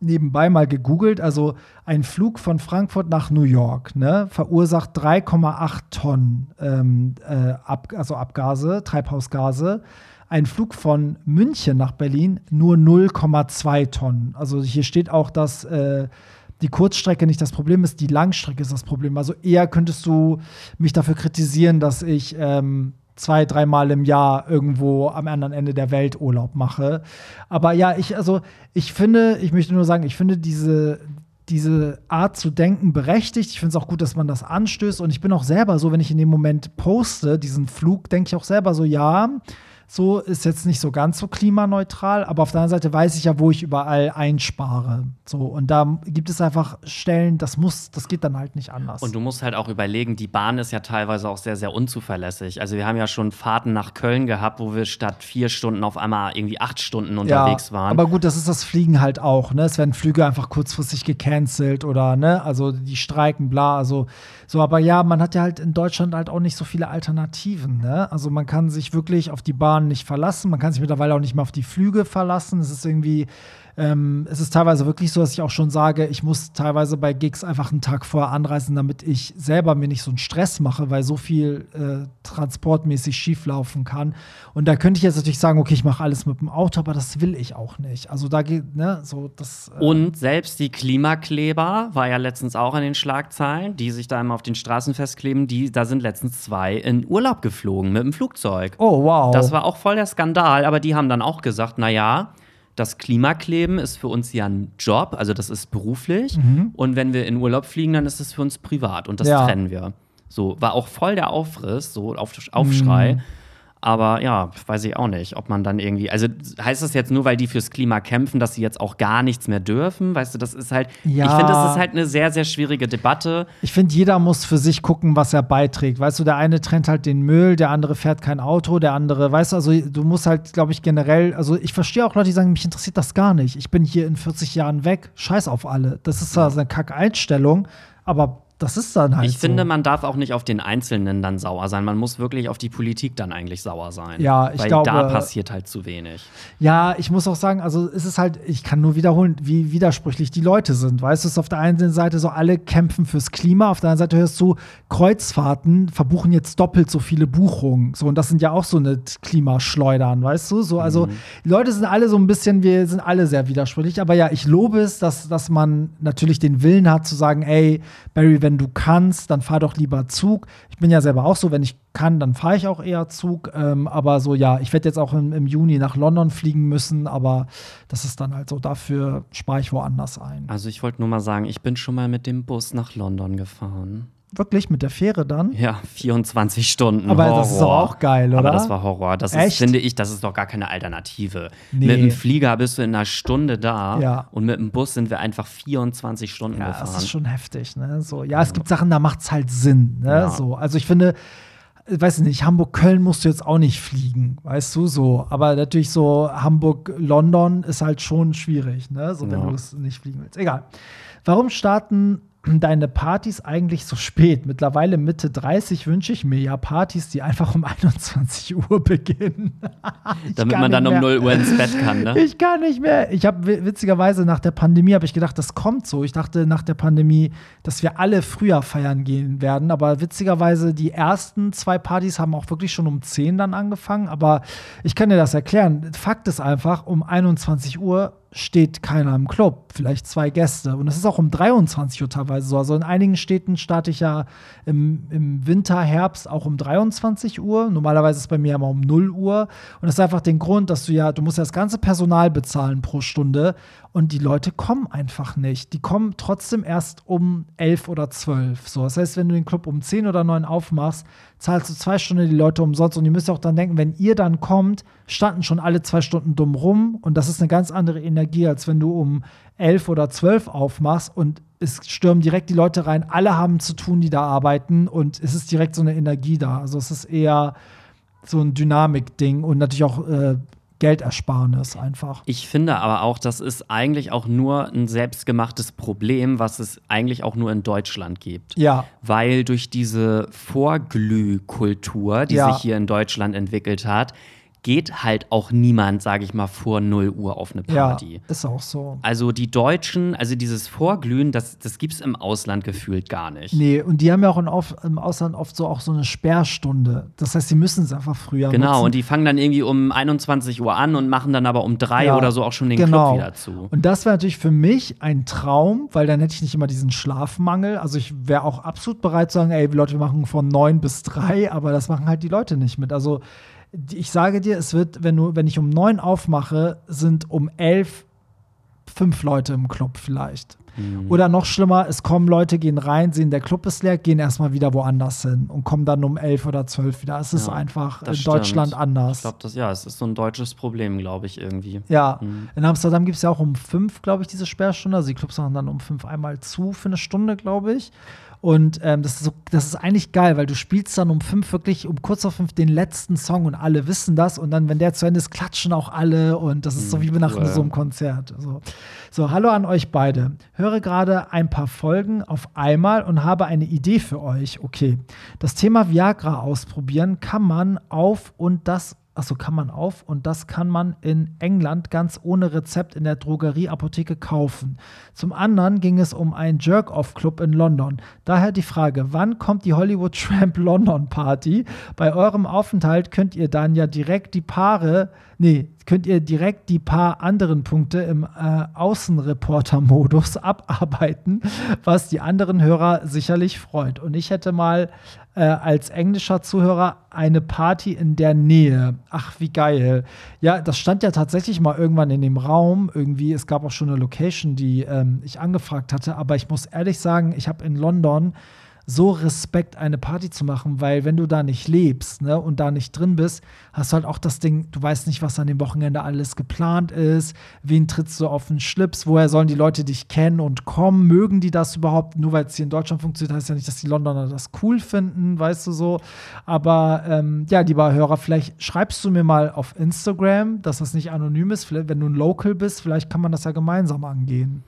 nebenbei mal gegoogelt, also ein Flug von Frankfurt nach New York ne, verursacht 3,8 Tonnen ähm, äh, Ab also Abgase, Treibhausgase. Ein Flug von München nach Berlin nur 0,2 Tonnen. Also hier steht auch, dass äh, die Kurzstrecke nicht das Problem ist, die Langstrecke ist das Problem. Also eher könntest du mich dafür kritisieren, dass ich ähm, zwei, dreimal im Jahr irgendwo am anderen Ende der Welt Urlaub mache. Aber ja, ich, also ich finde, ich möchte nur sagen, ich finde diese, diese Art zu denken berechtigt. Ich finde es auch gut, dass man das anstößt. Und ich bin auch selber so, wenn ich in dem Moment poste, diesen Flug, denke ich auch selber so, ja, so ist jetzt nicht so ganz so klimaneutral, aber auf der anderen Seite weiß ich ja, wo ich überall einspare. So und da gibt es einfach Stellen, das muss, das geht dann halt nicht anders. Und du musst halt auch überlegen, die Bahn ist ja teilweise auch sehr, sehr unzuverlässig. Also wir haben ja schon Fahrten nach Köln gehabt, wo wir statt vier Stunden auf einmal irgendwie acht Stunden unterwegs ja, waren. Aber gut, das ist das Fliegen halt auch. Ne, es werden Flüge einfach kurzfristig gecancelt oder ne, also die streiken, bla, also so. Aber ja, man hat ja halt in Deutschland halt auch nicht so viele Alternativen. Ne? Also man kann sich wirklich auf die Bahn Bahn nicht verlassen. Man kann sich mittlerweile auch nicht mehr auf die Flüge verlassen. Es ist irgendwie ähm, es ist teilweise wirklich so, dass ich auch schon sage, ich muss teilweise bei Gigs einfach einen Tag vorher anreisen, damit ich selber mir nicht so einen Stress mache, weil so viel äh, transportmäßig schieflaufen kann. Und da könnte ich jetzt natürlich sagen, okay, ich mache alles mit dem Auto, aber das will ich auch nicht. Also da geht, ne, so das. Äh Und selbst die Klimakleber war ja letztens auch in den Schlagzeilen, die sich da immer auf den Straßen festkleben, die, da sind letztens zwei in Urlaub geflogen mit dem Flugzeug. Oh, wow. Das war auch voll der Skandal, aber die haben dann auch gesagt, na ja, das Klimakleben ist für uns ja ein Job, also das ist beruflich. Mhm. Und wenn wir in Urlaub fliegen, dann ist es für uns privat und das ja. trennen wir. So, war auch voll der Aufriss, so Aufschrei. Mhm. Aber ja, weiß ich auch nicht, ob man dann irgendwie. Also heißt das jetzt nur, weil die fürs Klima kämpfen, dass sie jetzt auch gar nichts mehr dürfen? Weißt du, das ist halt. Ja. Ich finde, das ist halt eine sehr, sehr schwierige Debatte. Ich finde, jeder muss für sich gucken, was er beiträgt. Weißt du, der eine trennt halt den Müll, der andere fährt kein Auto, der andere, weißt du, also du musst halt, glaube ich, generell. Also ich verstehe auch Leute, die sagen, mich interessiert das gar nicht. Ich bin hier in 40 Jahren weg. Scheiß auf alle. Das ist zwar eine Kack-Einstellung, aber das ist dann halt Ich so. finde, man darf auch nicht auf den Einzelnen dann sauer sein. Man muss wirklich auf die Politik dann eigentlich sauer sein. Ja, ich Weil glaube- da passiert halt zu wenig. Ja, ich muss auch sagen, also es ist halt, ich kann nur wiederholen, wie widersprüchlich die Leute sind. Weißt du, es ist auf der einen Seite so, alle kämpfen fürs Klima, auf der anderen Seite hörst du, Kreuzfahrten verbuchen jetzt doppelt so viele Buchungen. So, und das sind ja auch so eine Klimaschleudern, weißt du? So, also die Leute sind alle so ein bisschen, wir sind alle sehr widersprüchlich. Aber ja, ich lobe es, dass, dass man natürlich den Willen hat zu sagen, ey, Barry, wenn du kannst, dann fahr doch lieber Zug. Ich bin ja selber auch so, wenn ich kann, dann fahre ich auch eher Zug. Ähm, aber so, ja, ich werde jetzt auch im, im Juni nach London fliegen müssen, aber das ist dann halt so, dafür spare ich woanders ein. Also ich wollte nur mal sagen, ich bin schon mal mit dem Bus nach London gefahren. Wirklich mit der Fähre dann? Ja, 24 Stunden. Aber Horror. das ist doch auch geil, oder? Aber das war Horror. Das ist, finde ich, das ist doch gar keine Alternative. Nee. Mit dem Flieger bist du in einer Stunde da Ja. und mit dem Bus sind wir einfach 24 Stunden Ja, gefahren. das ist schon heftig, ne? So, ja, es gibt Sachen, da macht es halt Sinn, ne? Ja. So, also ich finde, weiß ich nicht, Hamburg-Köln musst du jetzt auch nicht fliegen, weißt du, so. Aber natürlich so Hamburg-London ist halt schon schwierig, ne? So, wenn Ja. du es nicht fliegen willst. Egal. Warum starten deine Partys eigentlich so spät? Mittlerweile Mitte 30 wünsche ich mir ja Partys, die einfach um 21 Uhr beginnen. Damit man dann nicht um mehr. 0 Uhr ins Bett kann, ne? Ich kann nicht mehr. Ich habe witzigerweise nach der Pandemie habe ich gedacht, das kommt so. Ich dachte nach der Pandemie, dass wir alle früher feiern gehen werden. Aber witzigerweise die ersten zwei Partys haben auch wirklich schon um 10 dann angefangen. Aber ich kann dir das erklären. Fakt ist einfach, um 21 Uhr steht keiner im Club, vielleicht zwei Gäste. Und das ist auch um 23 Uhr teilweise so. Also in einigen Städten starte ich ja im, im Winter, Herbst auch um 23 Uhr. Normalerweise ist es bei mir immer um 0 Uhr. Und das ist einfach den Grund, dass du ja, du musst ja das ganze Personal bezahlen pro Stunde. Und die Leute kommen einfach nicht. Die kommen trotzdem erst um 11 oder 12. So, das heißt, wenn du den Club um 10 oder 9 aufmachst, zahlst du zwei Stunden die Leute umsonst. Und ihr müsst auch dann denken, wenn ihr dann kommt, standen schon alle zwei Stunden dumm rum. Und das ist eine ganz andere Energie, als wenn du um 11 oder 12 aufmachst und es stürmen direkt die Leute rein. Alle haben zu tun, die da arbeiten. Und es ist direkt so eine Energie da. Also es ist eher so ein Dynamik-Ding und natürlich auch äh, Geldersparnis einfach. Ich finde aber auch, das ist eigentlich auch nur ein selbstgemachtes Problem, was es eigentlich auch nur in Deutschland gibt. Ja. Weil durch diese Vorglühkultur, die Ja. sich hier in Deutschland entwickelt hat, geht halt auch niemand, sage ich mal, vor 0 Uhr auf eine Ja, Party. ist auch so. Also die Deutschen, also dieses Vorglühen, das, das gibt es im Ausland gefühlt gar nicht. Nee, und die haben ja auch in, auf, im Ausland oft so auch so eine Sperrstunde. Das heißt, sie müssen es einfach früher Genau, nutzen. und die fangen dann irgendwie um 21 Uhr an und machen dann aber um drei Ja, oder so auch schon den genau. Club wieder zu. Und das wäre natürlich für mich ein Traum, weil dann hätte ich nicht immer diesen Schlafmangel. Also ich wäre auch absolut bereit zu sagen, ey, Leute, wir machen von neun bis drei, aber das machen halt die Leute nicht mit. Also ich sage dir, es wird, wenn du, wenn ich um neun aufmache, sind um elf fünf Leute im Club vielleicht. Mhm. Oder noch schlimmer, es kommen Leute, gehen rein, sehen, der Club ist leer, gehen erstmal wieder woanders hin und kommen dann um elf oder zwölf wieder. Es ist Ja, einfach in stimmt. Deutschland anders. Ich glaube, das ja, es ist so ein deutsches Problem, glaube ich, irgendwie. Ja, Mhm. in Amsterdam gibt es ja auch um fünf, glaube ich, diese Sperrstunde. Also die Clubs machen dann um fünf einmal zu für eine Stunde, glaube ich. Und ähm, das, ist so, das ist eigentlich geil, weil du spielst dann um fünf wirklich, um kurz vor fünf den letzten Song und alle wissen das. Und dann, wenn der zu Ende ist, klatschen auch alle. Und das ist so wie nach cool. so einem Konzert. So. so, hallo an euch beide. Höre gerade ein paar Folgen auf einmal und habe eine Idee für euch. Okay, das Thema Viagra ausprobieren kann man auf und das Achso, kann man auf und das kann man in England ganz ohne Rezept in der Drogerieapotheke kaufen. Zum anderen ging es um einen Jerk-Off-Club in London. Daher die Frage, wann kommt die Hollywood Tramp London Party? Bei eurem Aufenthalt könnt ihr dann ja direkt die Paare, nee, könnt ihr direkt die paar anderen Punkte im äh, Außenreporter-Modus abarbeiten, was die anderen Hörer sicherlich freut. Und ich hätte mal äh, als englischer Zuhörer eine Party in der Nähe. Ach, wie geil. Ja, das stand ja tatsächlich mal irgendwann in dem Raum. Irgendwie, es gab auch schon eine Location, die ähm, ich angefragt hatte. Aber ich muss ehrlich sagen, ich habe in London so Respekt, eine Party zu machen, weil wenn du da nicht lebst ne, und da nicht drin bist, hast du halt auch das Ding, du weißt nicht, was an dem Wochenende alles geplant ist, wen trittst du auf den Schlips, woher sollen die Leute dich kennen und kommen, mögen die das überhaupt, nur weil es hier in Deutschland funktioniert, heißt ja nicht, dass die Londoner das cool finden, weißt du so, aber ähm, ja, lieber Hörer, vielleicht schreibst du mir mal auf Instagram, dass das nicht anonym ist, vielleicht, wenn du ein Local bist, vielleicht kann man das ja gemeinsam angehen.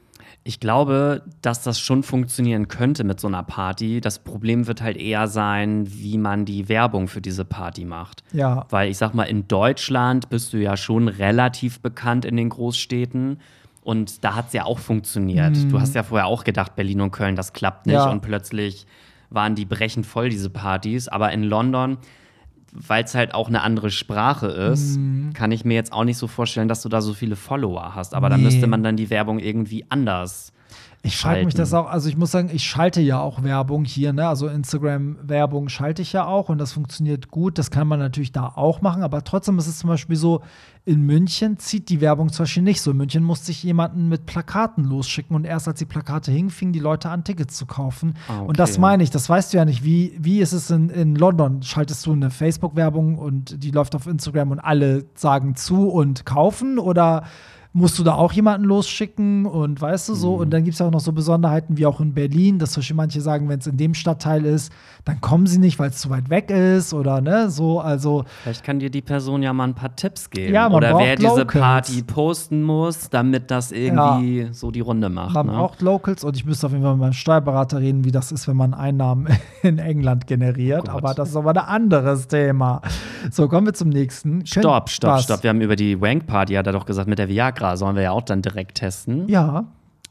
Ich glaube, dass das schon funktionieren könnte mit so einer Party. Das Problem wird halt eher sein, wie man die Werbung für diese Party macht. Ja. Weil ich sag mal, in Deutschland bist du ja schon relativ bekannt in den Großstädten. Und da hat es ja auch funktioniert. Du hast ja vorher auch gedacht, Berlin und Köln, das klappt nicht. Ja. Und plötzlich waren die brechend voll, diese Partys. Aber in London, weil es halt auch eine andere Sprache ist, Mhm. kann ich mir jetzt auch nicht so vorstellen, dass du da so viele Follower hast. Aber da Nee. müsste man dann die Werbung irgendwie anders. Ich frage mich das auch, also ich muss sagen, ich schalte ja auch Werbung hier, ne? Also Instagram-Werbung schalte ich ja auch und das funktioniert gut. Das kann man natürlich da auch machen, aber trotzdem ist es zum Beispiel so, in München zieht die Werbung zum Beispiel nicht so. In München musste ich jemanden mit Plakaten losschicken und erst als die Plakate hingen, fingen die Leute an, Tickets zu kaufen. Ah, okay. Und das meine ich, das weißt du ja nicht. Wie, wie ist es in, in London? Schaltest du eine Facebook-Werbung und die läuft auf Instagram und alle sagen zu und kaufen oder musst du da auch jemanden losschicken und weißt du so? Und dann gibt es auch noch so Besonderheiten wie auch in Berlin, dass zum Beispiel manche sagen, wenn es in dem Stadtteil ist, dann kommen sie nicht, weil es zu weit weg ist oder ne, so. Also Vielleicht kann dir die Person ja mal ein paar Tipps geben. Ja, man Oder wer diese Locals. Party posten muss, damit das irgendwie so die Runde macht. man ne? braucht Locals und ich müsste auf jeden Fall mit meinem Steuerberater reden, wie das ist, wenn man Einnahmen in England generiert. Gott. Aber das ist aber ein anderes Thema. So, kommen wir zum nächsten. Stopp, stopp, stopp. Wir haben über die Wank Party, hat er doch gesagt, mit der Viagra sollen wir ja auch dann direkt testen. Ja,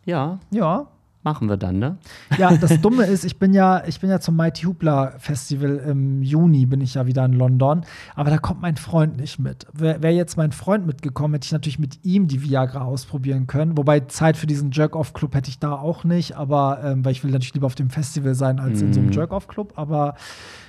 Ja, ja. machen wir dann, ne? Ja, das Dumme ist, ich bin ja, ich bin ja zum Mighty Hoopla Festival im Juni, bin ich ja wieder in London, aber da kommt mein Freund nicht mit. Wäre wär jetzt mein Freund mitgekommen, hätte ich natürlich mit ihm die Viagra ausprobieren können. Wobei Zeit für diesen Jerk-Off-Club hätte ich da auch nicht, aber ähm, weil ich will natürlich lieber auf dem Festival sein als in so einem Jerk-Off-Club, aber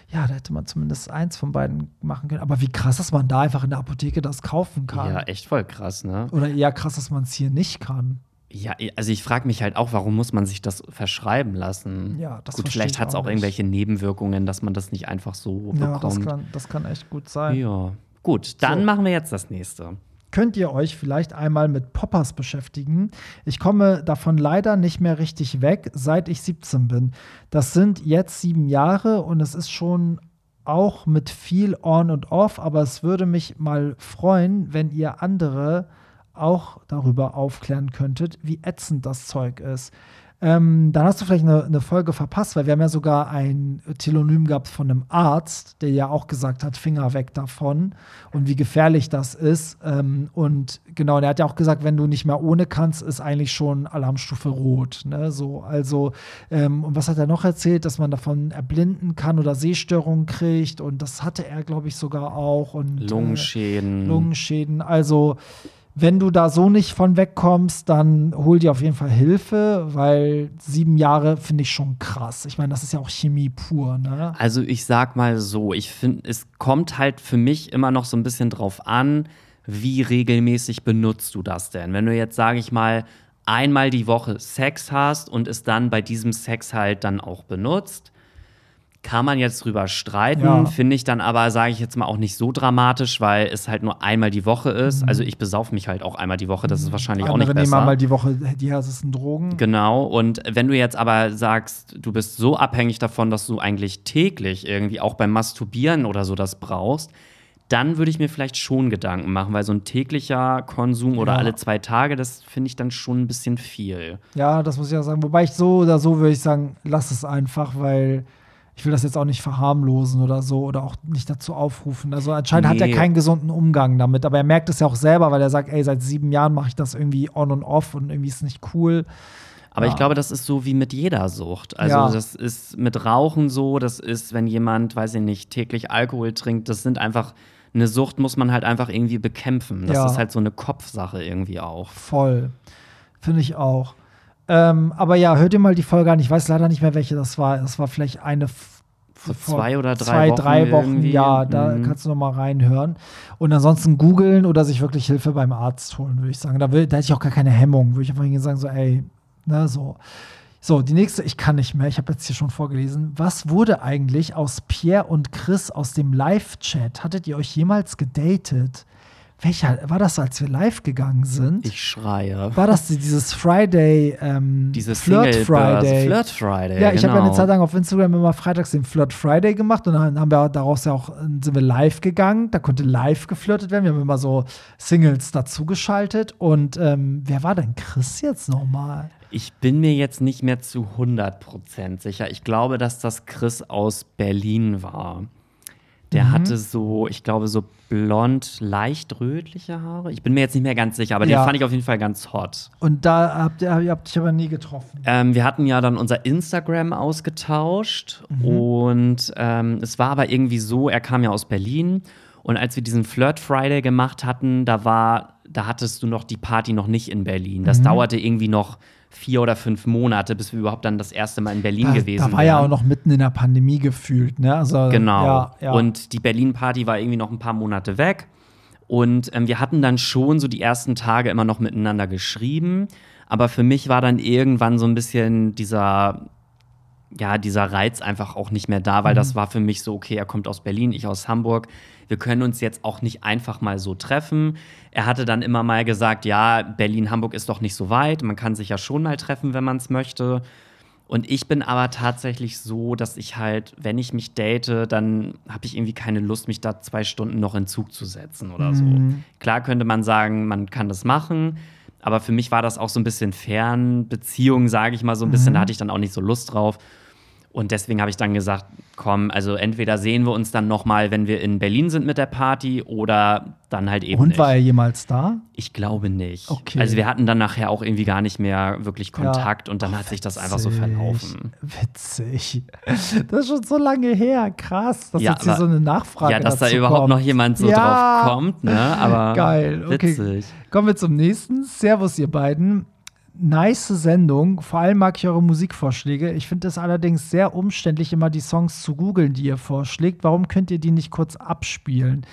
ja, da hätte man zumindest eins von beiden machen können. Aber wie krass, dass man da einfach in der Apotheke das kaufen kann. Ja, echt voll krass, ne? Oder eher krass, dass man es hier nicht kann. Ja, also ich frage mich halt auch, warum muss man sich das verschreiben lassen? Ja, das Gut, vielleicht ich hat es auch auch irgendwelche Nebenwirkungen, dass man das nicht einfach so Ja, das bekommt. kann, das kann echt gut sein. ja, gut, dann So. machen wir jetzt das nächste. Könnt ihr euch vielleicht einmal mit Poppers beschäftigen. Ich komme davon leider nicht mehr richtig weg, seit ich 17 bin. Das sind jetzt sieben Jahre und es ist schon auch mit viel On und Off, aber es würde mich mal freuen, wenn ihr andere auch darüber aufklären könntet, wie ätzend das Zeug ist. Ähm, dann hast du vielleicht eine, eine Folge verpasst, weil wir haben ja sogar ein Telonym gehabt von einem Arzt, der ja auch gesagt hat, Finger weg davon und wie gefährlich das ist. Ähm, und genau, der hat ja auch gesagt, wenn du nicht mehr ohne kannst, ist eigentlich schon Alarmstufe rot. Ne? So, also, ähm, und was hat er noch erzählt, dass man davon erblinden kann oder Sehstörungen kriegt und das hatte er, glaube ich, sogar auch. Und, äh, Lungenschäden. Lungenschäden. Also, wenn du da so nicht von wegkommst, dann hol dir auf jeden Fall Hilfe, weil sieben Jahre finde ich schon krass. Ich meine, das ist ja auch Chemie pur, ne? Also ich sag mal so, ich finde, es kommt halt für mich immer noch so ein bisschen drauf an, wie regelmäßig benutzt du das denn? Wenn du jetzt, sage ich mal, einmal die Woche Sex hast und es dann bei diesem Sex halt dann auch benutzt, kann man jetzt drüber streiten, Ja. finde ich dann aber, sage ich jetzt mal, auch nicht so dramatisch, weil es halt nur einmal die Woche ist. Also ich besaufe mich halt auch einmal die Woche, das ist wahrscheinlich auch Mhm. Andere nicht nehmen besser. einmal die Woche die härtesten Drogen. Genau, und wenn du jetzt aber sagst, du bist so abhängig davon, dass du eigentlich täglich irgendwie auch beim Masturbieren oder so das brauchst, dann würde ich mir vielleicht schon Gedanken machen, weil so ein täglicher Konsum oder Ja. alle zwei Tage, das finde ich dann schon ein bisschen viel. Ja, das muss ich auch sagen. Wobei ich so oder so würde ich sagen, lass es einfach, weil ich will das jetzt auch nicht verharmlosen oder so oder auch nicht dazu aufrufen. Also anscheinend hat er Nee. keinen gesunden Umgang damit, aber er merkt es ja auch selber, weil er sagt, ey, seit sieben Jahren mache ich das irgendwie on und off und irgendwie ist nicht cool. Aber Ja. ich glaube, das ist so wie mit jeder Sucht. Also Ja. das ist mit Rauchen so, das ist, wenn jemand, weiß ich nicht, täglich Alkohol trinkt, das sind einfach, eine Sucht muss man halt einfach irgendwie bekämpfen. Das Ja. ist halt so eine Kopfsache irgendwie auch. Voll. Finde ich auch. Ähm, aber ja, hört ihr mal die Folge an. Ich weiß leider nicht mehr, welche das war. Das war vielleicht eine vor zwei oder drei zwei, Wochen drei Wochen. irgendwie. Ja, da Mhm. kannst du noch mal reinhören. Und ansonsten googeln oder sich wirklich Hilfe beim Arzt holen, würde ich sagen. Da, will, da hätte ich auch gar keine Hemmung. Würde ich einfach hingehen und sagen, so, ey, ne, so. So, die nächste, ich kann nicht mehr, ich habe jetzt hier schon vorgelesen. Was wurde eigentlich aus Pierre und Chris aus dem Live-Chat? Hattet ihr euch jemals gedatet? Welcher, war das, als wir live gegangen sind? Ich schreie. war das dieses Friday, ähm, Dieses Flirt Friday? Flirt Friday. ja, ich habe ja genau. eine Zeit lang auf Instagram immer freitags den Flirt Friday gemacht und dann haben wir daraus ja auch sind wir live gegangen. Da konnte live geflirtet werden. Wir haben immer so Singles dazugeschaltet. Und ähm, wer war denn Chris jetzt nochmal? Ich bin mir jetzt nicht mehr zu 100% sicher. Ich glaube, dass das Chris aus Berlin war. Der Mhm. hatte so, ich glaube, so blond, leicht rötliche Haare. Ich bin mir jetzt nicht mehr ganz sicher, aber Ja. den fand ich auf jeden Fall ganz hot. Und da habt ihr, ihr habt dich aber nie getroffen. Ähm, wir hatten ja dann unser Instagram ausgetauscht Mhm. und ähm, es war aber irgendwie so, er kam ja aus Berlin und als wir diesen Flirt Friday gemacht hatten, da war, da hattest du noch die Party noch nicht in Berlin. Mhm. Das dauerte irgendwie noch vier oder fünf Monate, bis wir überhaupt dann das erste Mal in Berlin Da, gewesen da war ja wären. auch noch mitten in der Pandemie gefühlt, ne? Also, Genau. Ja, ja. Und die Berlin-Party war irgendwie noch ein paar Monate weg. Und ähm, wir hatten dann schon so die ersten Tage immer noch miteinander geschrieben. Aber für mich war dann irgendwann so ein bisschen dieser, ja, dieser Reiz einfach auch nicht mehr da, weil Mhm. das war für mich so, okay, er kommt aus Berlin, ich aus Hamburg. Wir können uns jetzt auch nicht einfach mal so treffen. Er hatte dann immer mal gesagt, ja, Berlin-Hamburg ist doch nicht so weit. Man kann sich ja schon mal treffen, wenn man es möchte. Und ich bin aber tatsächlich so, dass ich halt, wenn ich mich date, dann habe ich irgendwie keine Lust, mich da zwei Stunden noch in Zug zu setzen oder so. Klar könnte man sagen, man kann das machen, aber für mich war das auch so ein bisschen Fernbeziehung, sage ich mal so ein bisschen. Da hatte ich dann auch nicht so Lust drauf. Und deswegen habe ich dann gesagt, komm, also entweder sehen wir uns dann noch mal, wenn wir in Berlin sind mit der Party, oder dann halt eben Und nicht. war er jemals da? Ich glaube nicht. Okay. Also wir hatten dann nachher auch irgendwie gar nicht mehr wirklich Kontakt und dann hat sich das einfach so verlaufen. Witzig. Das ist schon so lange her. Krass, dass Ja, jetzt hier aber- so eine Nachfrage ja, dass da überhaupt kommt. noch jemand so Ja. drauf kommt, ne? Aber Geil, okay. witzig. Kommen wir zum nächsten. Servus, ihr beiden. Nice Sendung. Vor allem mag ich eure Musikvorschläge. Ich finde es allerdings sehr umständlich, immer die Songs zu googeln, die ihr vorschlägt. Warum könnt ihr die nicht kurz abspielen?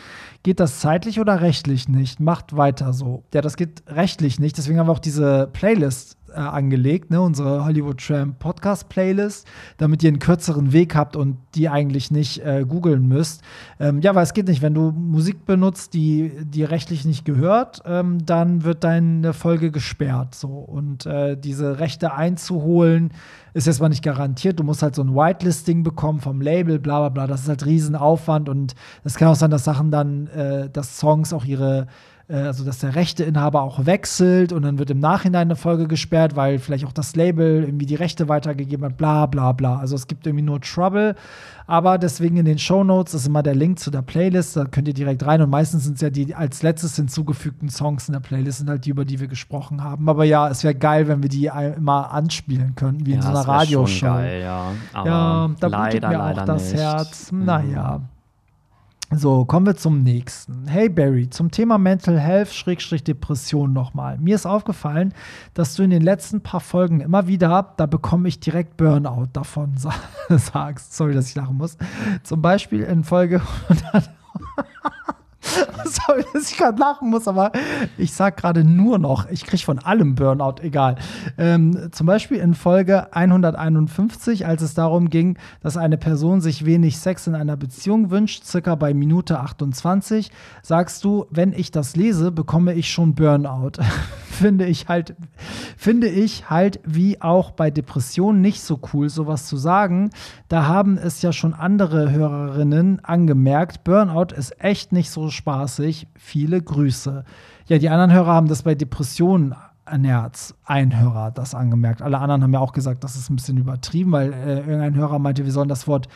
Geht das zeitlich oder rechtlich nicht? Macht weiter so. Ja, das geht rechtlich nicht. Deswegen haben wir auch diese Playlist äh, angelegt, ne? unsere Hollywood Tramp Podcast Playlist, damit ihr einen kürzeren Weg habt und die eigentlich nicht äh, googeln müsst. Ähm, ja, weil es geht nicht. Wenn du Musik benutzt, die dir rechtlich nicht gehört, ähm, dann wird deine Folge gesperrt. So. Und äh, diese Rechte einzuholen, ist jetzt mal nicht garantiert. Du musst halt so ein Whitelisting bekommen vom Label, bla bla bla. Das ist halt Riesenaufwand und es kann auch sein, dass Sachen dann, äh, dass Songs auch ihre also dass der Rechteinhaber auch wechselt und dann wird im Nachhinein eine Folge gesperrt, weil vielleicht auch das Label irgendwie die Rechte weitergegeben hat, bla bla bla. Also es gibt irgendwie nur Trouble. Aber deswegen in den Shownotes ist immer der Link zu der Playlist, da könnt ihr direkt rein und meistens sind es ja die als letztes hinzugefügten Songs in der Playlist, sind halt die, über die wir gesprochen haben. Aber ja, es wäre geil, wenn wir die immer anspielen könnten, wie in so einer Radioshow. Geil, ja. Aber Ja, da blutet leider, mir leider auch das nicht. Herz. Naja. So, kommen wir zum nächsten. Hey Barry, zum Thema Mental Health Schrägstrich Depression nochmal. Mir ist aufgefallen, dass du in den letzten paar Folgen immer wieder, da bekomme ich direkt Burnout davon sa- sagst. Sorry, dass ich lachen muss. Zum Beispiel in Folge 100. Sorry, dass ich gerade lachen muss, aber ich sag gerade nur noch, ich kriege von allem Burnout, egal. Ähm, zum Beispiel in Folge 151, als es darum ging, dass eine Person sich wenig Sex in einer Beziehung wünscht, circa bei Minute 28, sagst du, wenn ich das lese, bekomme ich schon Burnout. finde ich halt, finde ich halt wie auch bei Depressionen nicht so cool, sowas zu sagen. Da haben es ja schon andere Hörerinnen angemerkt. Burnout ist echt nicht so spaßig. Viele Grüße. Ja, die anderen Hörer haben das bei Depressionen Nerz, ein Hörer hat das angemerkt. Alle anderen haben ja auch gesagt, das ist ein bisschen übertrieben, weil äh, irgendein Hörer meinte, wir sollen das Wort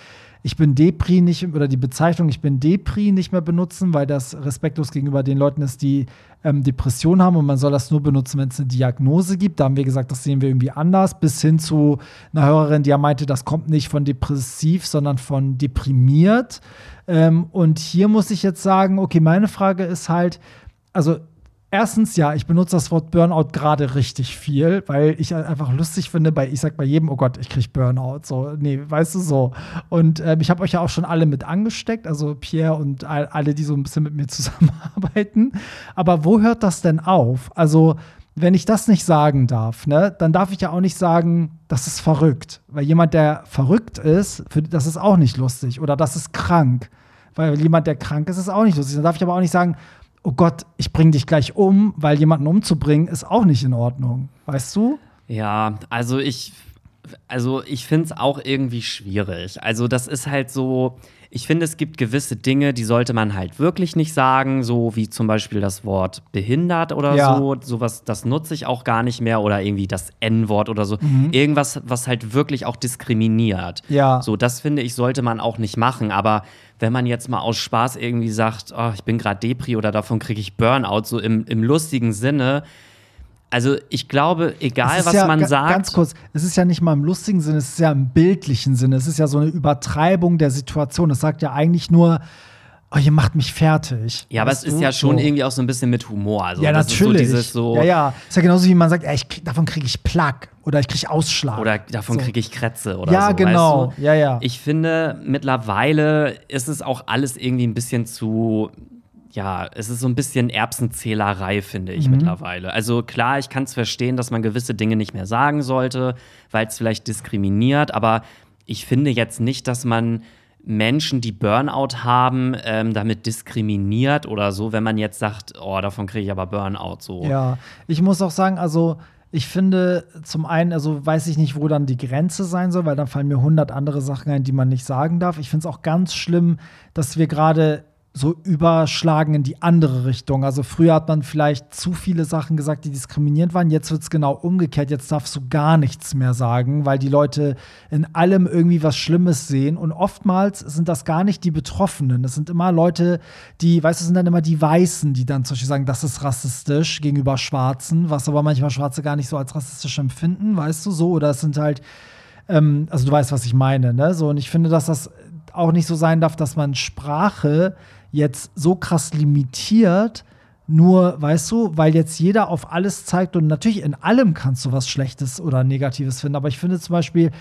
ich bin Depri nicht oder die Bezeichnung ich bin Depri nicht mehr benutzen, weil das respektlos gegenüber den Leuten ist, die ähm, Depression haben und man soll das nur benutzen, wenn es eine Diagnose gibt. Da haben wir gesagt, das sehen wir irgendwie anders, bis hin zu einer Hörerin, die ja meinte, das kommt nicht von depressiv, sondern von deprimiert. Ähm, und hier muss ich jetzt sagen, okay, meine Frage ist halt, also Erstens, ja, ich benutze das Wort Burnout gerade richtig viel, weil ich halt einfach lustig finde, bei, ich sag bei jedem, oh Gott, ich krieg Burnout. So, nee, weißt du so. Und ähm, ich habe euch ja auch schon alle mit angesteckt, also Pierre und all, alle, die so ein bisschen mit mir zusammenarbeiten. Aber wo hört das denn auf? Also, wenn ich das nicht sagen darf, ne, dann darf ich ja auch nicht sagen, das ist verrückt. Weil jemand, der verrückt ist, für, das ist auch nicht lustig. Oder das ist krank. Weil jemand, der krank ist, ist auch nicht lustig. Dann darf ich aber auch nicht sagen, oh Gott, ich bring dich gleich um, weil jemanden umzubringen ist auch nicht in Ordnung. Weißt du? Ja, also ich, also ich finde es auch irgendwie schwierig. Also das ist halt so, ich finde, es gibt gewisse Dinge, die sollte man halt wirklich nicht sagen, so wie zum Beispiel das Wort behindert oder Ja. so. Sowas, das nutze ich auch gar nicht mehr oder irgendwie das N-Wort oder so. Irgendwas, was halt wirklich auch diskriminiert. Ja. So, das finde ich, sollte man auch nicht machen. Aber wenn man jetzt mal aus Spaß irgendwie sagt, oh, ich bin gerade Depri oder davon kriege ich Burnout, so im, im lustigen Sinne. Also ich glaube, egal was ja, man sagt. Ganz kurz, es ist ja nicht mal im lustigen Sinne, es ist ja im bildlichen Sinne. Es ist ja so eine Übertreibung der Situation. Es sagt ja eigentlich nur, oh, ihr macht mich fertig. Ja, aber es ist du? ja schon so. irgendwie auch so ein bisschen mit Humor. Also Ja, natürlich. Ist so so, ja, ja. Ist ja genauso wie man sagt, ey, krieg, davon kriege ich Plack oder ich kriege Ausschlag. Oder davon kriege ich Krätze oder Ja, so. genau. Weißt du? Ja, ja. Ich finde, mittlerweile ist es auch alles irgendwie ein bisschen zu. Ja, es ist so ein bisschen Erbsenzählerei, finde Mhm. ich mittlerweile. Also klar, ich kann es verstehen, dass man gewisse Dinge nicht mehr sagen sollte, weil es vielleicht diskriminiert, aber ich finde jetzt nicht, dass man Menschen, die Burnout haben, ähm, damit diskriminiert oder so, wenn man jetzt sagt, oh, davon kriege ich aber Burnout so. Ja, ich muss auch sagen, also ich finde zum einen, also weiß ich nicht, wo dann die Grenze sein soll, weil dann fallen mir hundert andere Sachen ein, die man nicht sagen darf. Ich finde es auch ganz schlimm, dass wir gerade so überschlagen in die andere Richtung. Also früher hat man vielleicht zu viele Sachen gesagt, die diskriminierend waren. Jetzt wird es genau umgekehrt. Jetzt darfst du gar nichts mehr sagen, weil die Leute in allem irgendwie was Schlimmes sehen. Und oftmals sind das gar nicht die Betroffenen. Das sind immer Leute, die, weißt du, sind dann immer die Weißen, die dann zum Beispiel sagen, das ist rassistisch gegenüber Schwarzen, was aber manchmal Schwarze gar nicht so als rassistisch empfinden, weißt du, so. Oder es sind halt ähm, also du weißt, was ich meine, ne? So, und ich finde, dass das auch nicht so sein darf, dass man Sprache jetzt so krass limitiert, nur, weißt du, weil jetzt jeder auf alles zeigt und natürlich in allem kannst du was Schlechtes oder Negatives finden, aber ich finde zum Beispiel,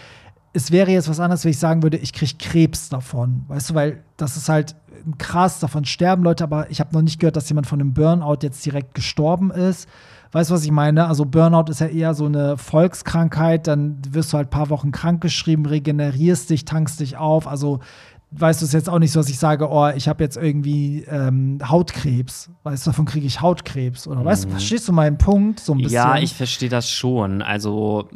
es wäre jetzt was anderes, wenn ich sagen würde, ich kriege Krebs davon, weißt du, weil das ist halt krass, davon sterben Leute, aber ich habe noch nicht gehört, dass jemand von einem Burnout jetzt direkt gestorben ist. Weißt du, was ich meine? Also Burnout ist ja eher so eine Volkskrankheit, dann wirst du halt ein paar Wochen krankgeschrieben, regenerierst dich, tankst dich auf. Also weißt du, es jetzt auch nicht so, dass ich sage, oh, ich habe jetzt irgendwie ähm, Hautkrebs. Weißt du, davon kriege ich Hautkrebs. Oder weißt du, verstehst du meinen Punkt so ein bisschen? Mhm. Ja, ich verstehe das schon. Also,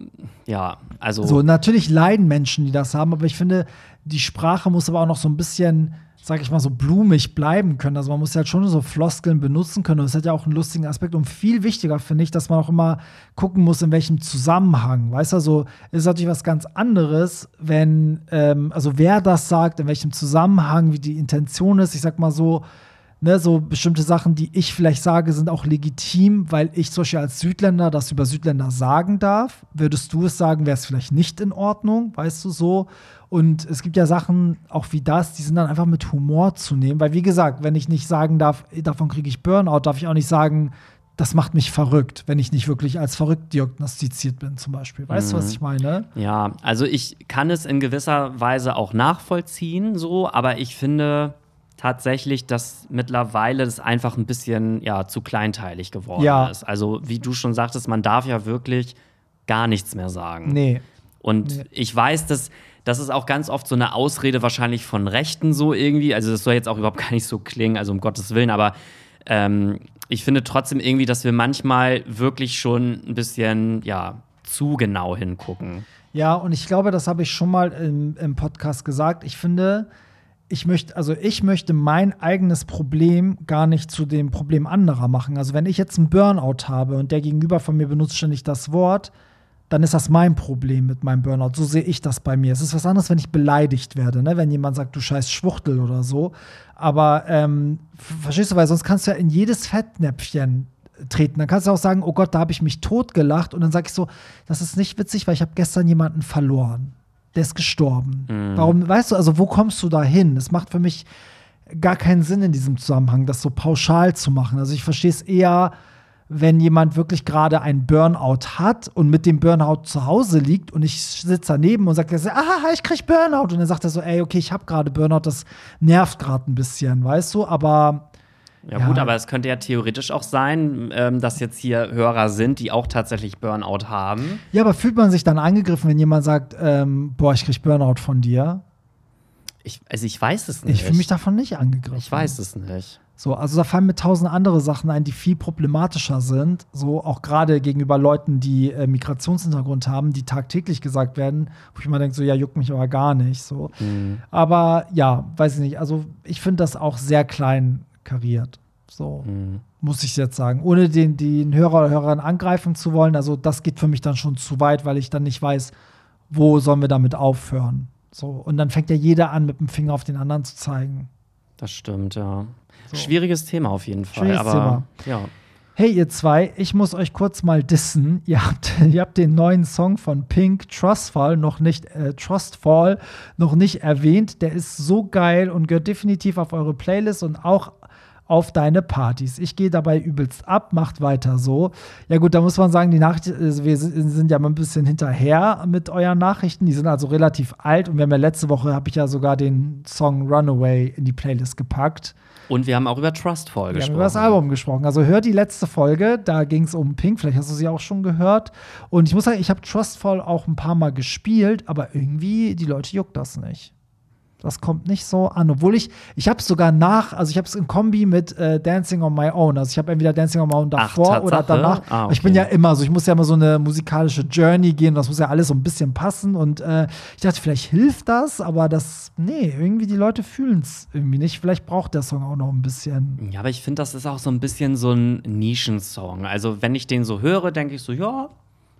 ja, also. So, natürlich leiden Menschen, die das haben, aber ich finde, die Sprache muss aber auch noch so ein bisschen, sag ich mal, so blumig bleiben können. Also man muss halt schon so Floskeln benutzen können. Und das hat ja auch einen lustigen Aspekt. Und viel wichtiger finde ich, dass man auch immer gucken muss, in welchem Zusammenhang. Weißt du, also ist natürlich was ganz anderes, wenn, ähm, also wer das sagt, in welchem Zusammenhang, wie die Intention ist. Ich sag mal so, Ne, so bestimmte Sachen, die ich vielleicht sage, sind auch legitim, weil ich zum Beispiel als Südländer das über Südländer sagen darf. Würdest du es sagen, wäre es vielleicht nicht in Ordnung, weißt du so. Und es gibt ja Sachen, auch wie das, die sind dann einfach mit Humor zu nehmen. Weil, wie gesagt, wenn ich nicht sagen darf, davon kriege ich Burnout, darf ich auch nicht sagen, das macht mich verrückt, wenn ich nicht wirklich als verrückt diagnostiziert bin, zum Beispiel. Weißt du, was ich meine? Ja, also ich kann es in gewisser Weise auch nachvollziehen, so, aber ich finde tatsächlich, dass mittlerweile das einfach ein bisschen ja, zu kleinteilig geworden Ja. ist. Also, wie du schon sagtest, man darf ja wirklich gar nichts mehr sagen. Nee. Und Nee. ich weiß, dass das ist auch ganz oft so eine Ausrede wahrscheinlich von Rechten so irgendwie. Also das soll jetzt auch überhaupt gar nicht so klingen, also um Gottes Willen, aber ähm, ich finde trotzdem irgendwie, dass wir manchmal wirklich schon ein bisschen, ja, zu genau hingucken. Ja, und ich glaube, das habe ich schon mal im, im Podcast gesagt. Ich finde, ich möchte, also ich möchte mein eigenes Problem gar nicht zu dem Problem anderer machen. Also wenn ich jetzt einen Burnout habe und der Gegenüber von mir benutzt ständig das Wort, dann ist das mein Problem mit meinem Burnout. So sehe ich das bei mir. Es ist was anderes, wenn ich beleidigt werde, ne? wenn jemand sagt, du scheiß Schwuchtel oder so. Aber ähm, verstehst du, weil sonst kannst du ja in jedes Fettnäpfchen treten. Dann kannst du auch sagen, oh Gott, da habe ich mich totgelacht. Und dann sage ich so, das ist nicht witzig, weil ich habe gestern jemanden verloren. Der ist gestorben. Warum, weißt du, also wo kommst du da hin? Es macht für mich gar keinen Sinn in diesem Zusammenhang, das so pauschal zu machen. Also ich verstehe es eher, wenn jemand wirklich gerade einen Burnout hat und mit dem Burnout zu Hause liegt und ich sitze daneben und sage, ah, ich krieg Burnout. Und dann sagt er so, ey, okay, ich habe gerade Burnout, das nervt gerade ein bisschen, weißt du? Aber Ja, Ja. gut, aber es könnte ja theoretisch auch sein, ähm, dass jetzt hier Hörer sind, die auch tatsächlich Burnout haben. ja, aber fühlt man sich dann angegriffen, wenn jemand sagt, ähm, boah, ich krieg Burnout von dir? Ich, also ich weiß es nicht. Ich fühle mich davon nicht angegriffen. Ich weiß es nicht. So, also da fallen mir tausend andere Sachen ein, die viel problematischer sind. So auch gerade gegenüber Leuten, die äh, Migrationshintergrund haben, die tagtäglich gesagt werden, wo ich immer denke, so ja, juckt mich aber gar nicht. So. Mhm. Aber ja, weiß ich nicht. Also ich finde das auch sehr klein kariert. So Mhm. muss ich jetzt sagen. Ohne den, den Hörer oder Hörern angreifen zu wollen. Also das geht für mich dann schon zu weit, weil ich dann nicht weiß, wo sollen wir damit aufhören. So. Und dann fängt ja jeder an, mit dem Finger auf den anderen zu zeigen. Das stimmt, ja. So. Schwieriges Thema auf jeden Fall. Schwieriges aber ja. Hey, ihr zwei, ich muss euch kurz mal dissen. Ihr habt, ihr habt den neuen Song von Pink, Trustfall, noch nicht, äh, Trustfall, noch nicht erwähnt. Der ist so geil und gehört definitiv auf eure Playlist und auch auf deine Partys. Ich gehe dabei übelst ab, macht weiter so. Ja gut, da muss man sagen, die Nachrichten, also wir sind ja mal ein bisschen hinterher mit euren Nachrichten. Die sind also relativ alt und wir haben ja letzte Woche, habe ich ja sogar den Song Runaway in die Playlist gepackt. Und wir haben auch über Trustfall Wir haben gesprochen. über das Album gesprochen. Also hör die letzte Folge, da ging es um Pink, vielleicht hast du sie auch schon gehört. Und ich muss sagen, ich habe Trustfall auch ein paar Mal gespielt, aber irgendwie, die Leute juckt das nicht. Das kommt nicht so an. Obwohl ich, ich habe es sogar nach, also ich habe es in Kombi mit äh, Dancing on My Own. Also ich habe entweder Dancing on My Own davor oder Tatsache? danach. Ah, Ich bin okay. ja immer so, ich muss ja immer so eine musikalische Journey gehen. Das muss ja alles so ein bisschen passen. Und äh, ich dachte, vielleicht hilft das, aber das, nee, irgendwie die Leute fühlen es irgendwie nicht. Vielleicht braucht der Song auch noch ein bisschen. Ja, aber ich finde, das ist auch so ein bisschen so ein Nischensong. Also, wenn ich den so höre, denke ich so, ja,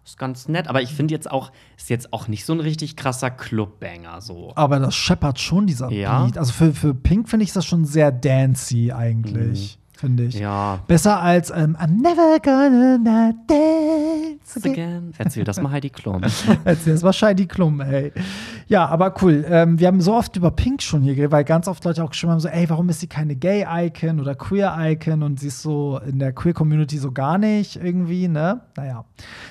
ist ganz nett. Aber ich finde jetzt auch, ist jetzt auch nicht so ein richtig krasser Clubbanger. So. Aber das scheppert schon, dieser Ja. Beat. Also für, für Pink finde ich das schon sehr dancey eigentlich, finde ich. Ja. Besser als ähm, I'm never gonna dance again. Again. Erzähl das mal Heidi Klum. Erzähl, das war Scheidi Klum, ey. Ja, aber cool. Ähm, wir haben so oft über Pink schon hier geredet, weil ganz oft Leute auch geschrieben haben, so, ey, warum ist sie keine Gay-Icon oder Queer-Icon und sie ist so in der Queer-Community so gar nicht irgendwie, ne? Naja.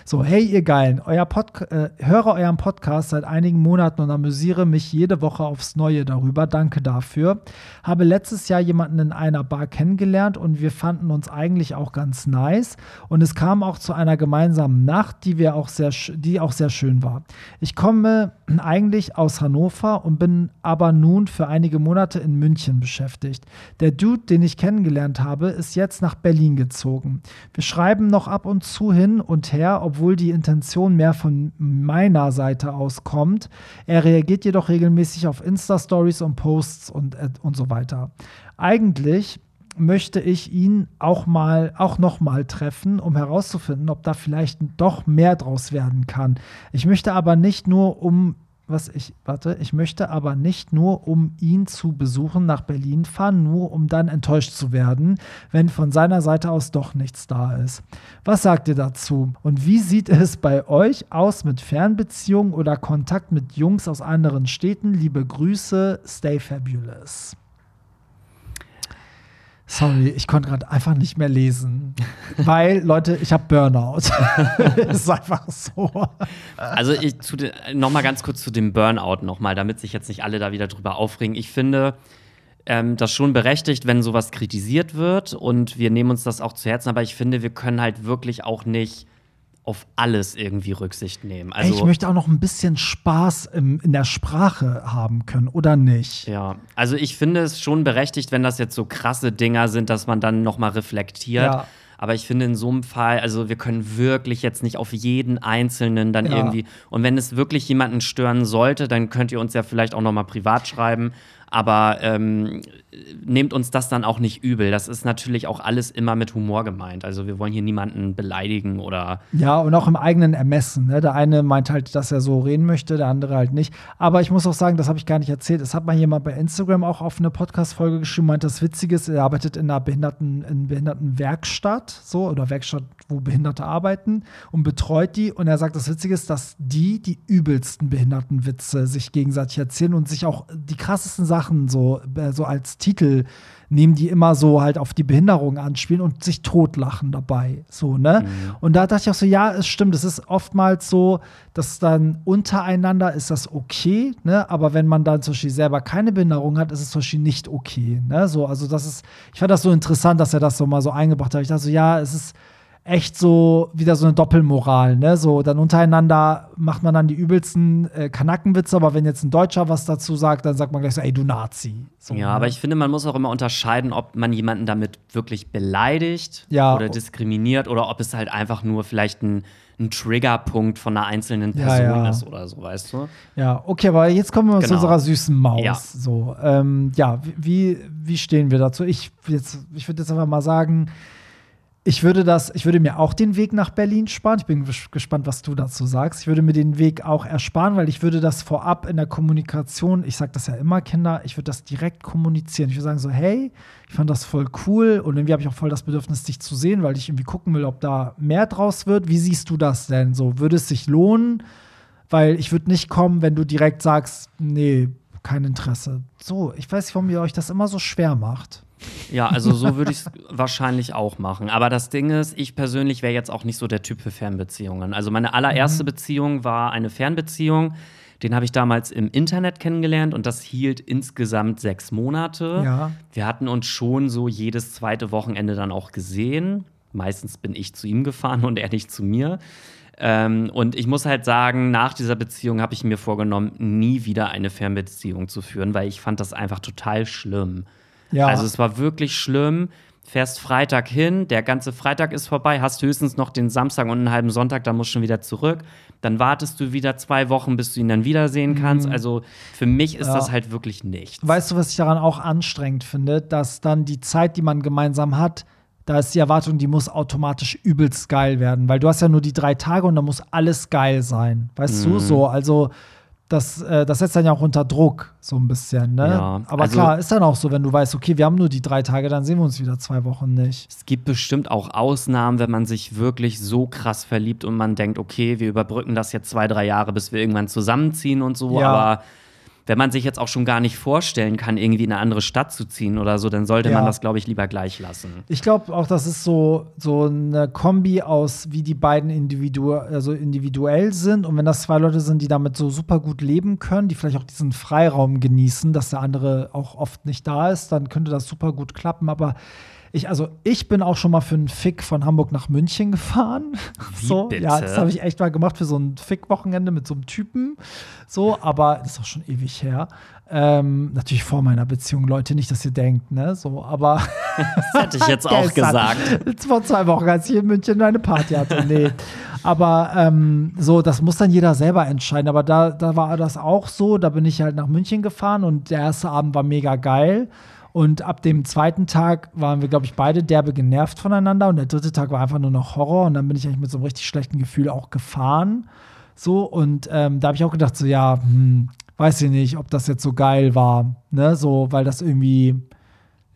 So, hey, ihr Geilen, euer Pod äh, höre euren Podcast seit einigen Monaten und amüsiere mich jede Woche aufs Neue darüber. Danke dafür. Habe letztes Jahr jemanden in einer Bar kennengelernt und wir fanden uns eigentlich auch ganz nice. Und es kam auch zu einer gemeinsamen Nacht, die wir auch sehr, die auch sehr schön war. Ich komme eigentlich aus Hannover und bin aber nun für einige Monate in München beschäftigt. Der Dude, den ich kennengelernt habe, ist jetzt nach Berlin gezogen. Wir schreiben noch ab und zu hin und her, obwohl die Intention mehr von meiner Seite aus kommt. Er reagiert jedoch regelmäßig auf Insta-Stories und Posts und, äh, und so weiter. Eigentlich möchte ich ihn auch mal, auch noch mal treffen, um herauszufinden, ob da vielleicht doch mehr draus werden kann. Ich möchte aber nicht nur um was ich, warte, ich möchte aber nicht nur, um ihn zu besuchen, nach Berlin fahren, nur um dann enttäuscht zu werden, wenn von seiner Seite aus doch nichts da ist. Was sagt ihr dazu? Und wie sieht es bei euch aus mit Fernbeziehungen oder Kontakt mit Jungs aus anderen Städten? Liebe Grüße, stay fabulous. Sorry, ich konnte gerade einfach nicht mehr lesen. Weil, Leute, ich habe Burnout. ist einfach so. Also ich zu den, noch mal ganz kurz zu dem Burnout noch mal, damit sich jetzt nicht alle da wieder drüber aufregen. Ich finde ähm, das schon berechtigt, wenn sowas kritisiert wird und wir nehmen uns das auch zu Herzen. Aber ich finde, wir können halt wirklich auch nicht auf alles irgendwie Rücksicht nehmen. Ey, ich Also möchte auch noch ein bisschen Spaß im, in der Sprache haben können, oder nicht? ja, also ich finde es schon berechtigt, wenn das jetzt so krasse Dinger sind, dass man dann noch mal reflektiert. Ja. Aber ich finde in so einem Fall, also wir können wirklich jetzt nicht auf jeden Einzelnen dann Ja. irgendwie. Und wenn es wirklich jemanden stören sollte, dann könnt ihr uns ja vielleicht auch noch mal privat schreiben. Aber ähm, nehmt uns das dann auch nicht übel. Das ist natürlich auch alles immer mit Humor gemeint. Also wir wollen hier niemanden beleidigen oder Ja, und auch im eigenen Ermessen. Ne? Der eine meint halt, dass er so reden möchte, der andere halt nicht. Aber ich muss auch sagen, das habe ich gar nicht erzählt. Es hat mal jemand bei Instagram auch auf eine Podcast-Folge geschrieben, meint das Witzige er arbeitet in einer Behinderten, in Behindertenwerkstatt, so, oder Werkstatt, wo Behinderte arbeiten und betreut die. Und er sagt, das Witzige ist, dass die die übelsten Behindertenwitze sich gegenseitig erzählen und sich auch die krassesten Sachen so, äh, so als Titel nehmen, die immer so halt auf die Behinderung anspielen und sich totlachen dabei. So, ne? Und da dachte ich auch so, ja, es stimmt, es ist oftmals so, dass dann untereinander ist das okay, ne? Aber wenn man dann zum Beispiel selber keine Behinderung hat, ist es zum Beispiel nicht okay. Ne? So, also das ist, ich fand das so interessant, dass er das so mal so eingebracht hat. Ich dachte so, ja, es ist echt so wieder so eine Doppelmoral, ne? So dann untereinander macht man dann die übelsten äh, Kanackenwitze, aber wenn jetzt ein Deutscher was dazu sagt, dann sagt man gleich so, ey, du Nazi. So, Ja, ne? aber ich finde, man muss auch immer unterscheiden, ob man jemanden damit wirklich beleidigt Ja. oder diskriminiert oder ob es halt einfach nur vielleicht ein, ein Triggerpunkt von einer einzelnen Ja, Person ja. ist oder so, weißt du? Ja, okay, aber jetzt kommen wir zu Genau. unserer süßen Maus. Ja. So, ähm, ja, wie, wie stehen wir dazu? Ich, jetzt- ich würde jetzt einfach mal sagen, ich würde das, ich würde mir auch den Weg nach Berlin sparen. Ich bin ges- gespannt, was du dazu sagst. Ich würde mir den Weg auch ersparen, weil ich würde das vorab in der Kommunikation, ich sage das ja immer, Kinder, ich würde das direkt kommunizieren. Ich würde sagen so, hey, ich fand das voll cool und irgendwie habe ich auch voll das Bedürfnis, dich zu sehen, weil ich irgendwie gucken will, ob da mehr draus wird. Wie siehst du das denn? So, würde es sich lohnen? Weil ich würde nicht kommen, wenn du direkt sagst, nee, kein Interesse. So, ich weiß nicht, warum ihr euch das immer so schwer macht. Ja, also so würde ich es wahrscheinlich auch machen. Aber das Ding ist, ich persönlich wäre jetzt auch nicht so der Typ für Fernbeziehungen. Also meine Mhm. allererste Beziehung war eine Fernbeziehung. Den habe ich damals im Internet kennengelernt und das hielt insgesamt sechs Monate. Ja. Wir hatten uns schon so jedes zweite Wochenende dann auch gesehen. Meistens bin ich zu ihm gefahren und er nicht zu mir. Ähm, und ich muss halt sagen, nach dieser Beziehung habe ich mir vorgenommen, nie wieder eine Fernbeziehung zu führen, weil ich fand das einfach total schlimm. Ja. Also es war wirklich schlimm. Fährst Freitag hin, der ganze Freitag ist vorbei, hast höchstens noch den Samstag und einen halben Sonntag, dann musst du schon wieder zurück. Dann wartest du wieder zwei Wochen, bis du ihn dann wiedersehen kannst. Also für mich ist Mhm. Ja. das halt wirklich nichts. Weißt du, was ich daran auch anstrengend finde? Dass dann die Zeit, die man gemeinsam hat, da ist die Erwartung, die muss automatisch übelst geil werden. Weil du hast ja nur die drei Tage und da muss alles geil sein. Weißt Mhm. du, so, also das, äh, das setzt dann ja auch unter Druck, so ein bisschen, ne? Ja, Aber also- klar, ist dann auch so, wenn du weißt, okay, wir haben nur die drei Tage, dann sehen wir uns wieder zwei Wochen nicht. Es gibt bestimmt auch Ausnahmen, wenn man sich wirklich so krass verliebt und man denkt, okay, wir überbrücken das jetzt zwei, drei Jahre, bis wir irgendwann zusammenziehen und so. Ja. Aber wenn man sich jetzt auch schon gar nicht vorstellen kann, irgendwie in eine andere Stadt zu ziehen oder so, dann sollte Ja. man das, glaube ich, lieber gleich lassen. Ich glaube auch, das ist so, so eine Kombi aus, wie die beiden individu also individuell sind. Und wenn das zwei Leute sind, die damit so super gut leben können, die vielleicht auch diesen Freiraum genießen, dass der andere auch oft nicht da ist, dann könnte das super gut klappen. Aber ich, also ich bin auch schon mal für einen Fick von Hamburg nach München gefahren. Wie so, bitte? ja, das habe ich echt mal gemacht für so ein Fick-Wochenende mit so einem Typen. So, aber das ist auch schon ewig her. Ähm, natürlich vor meiner Beziehung, Leute, nicht, dass ihr denkt, ne? So, aber Das hätte ich jetzt auch gesagt. Vor zwei Wochen, als ich in München eine Party hatte. Nee. Aber ähm, so, das muss dann jeder selber entscheiden. Aber da, da war das auch so. Da bin ich halt nach München gefahren und der erste Abend war mega geil. Und ab dem zweiten Tag waren wir, glaube ich, beide derbe genervt voneinander. Und der dritte Tag war einfach nur noch Horror. Und dann bin ich eigentlich mit so einem richtig schlechten Gefühl auch gefahren. So, und ähm, da habe ich auch gedacht, so, ja, hm, weiß ich nicht, ob das jetzt so geil war. Ne, so, weil das irgendwie,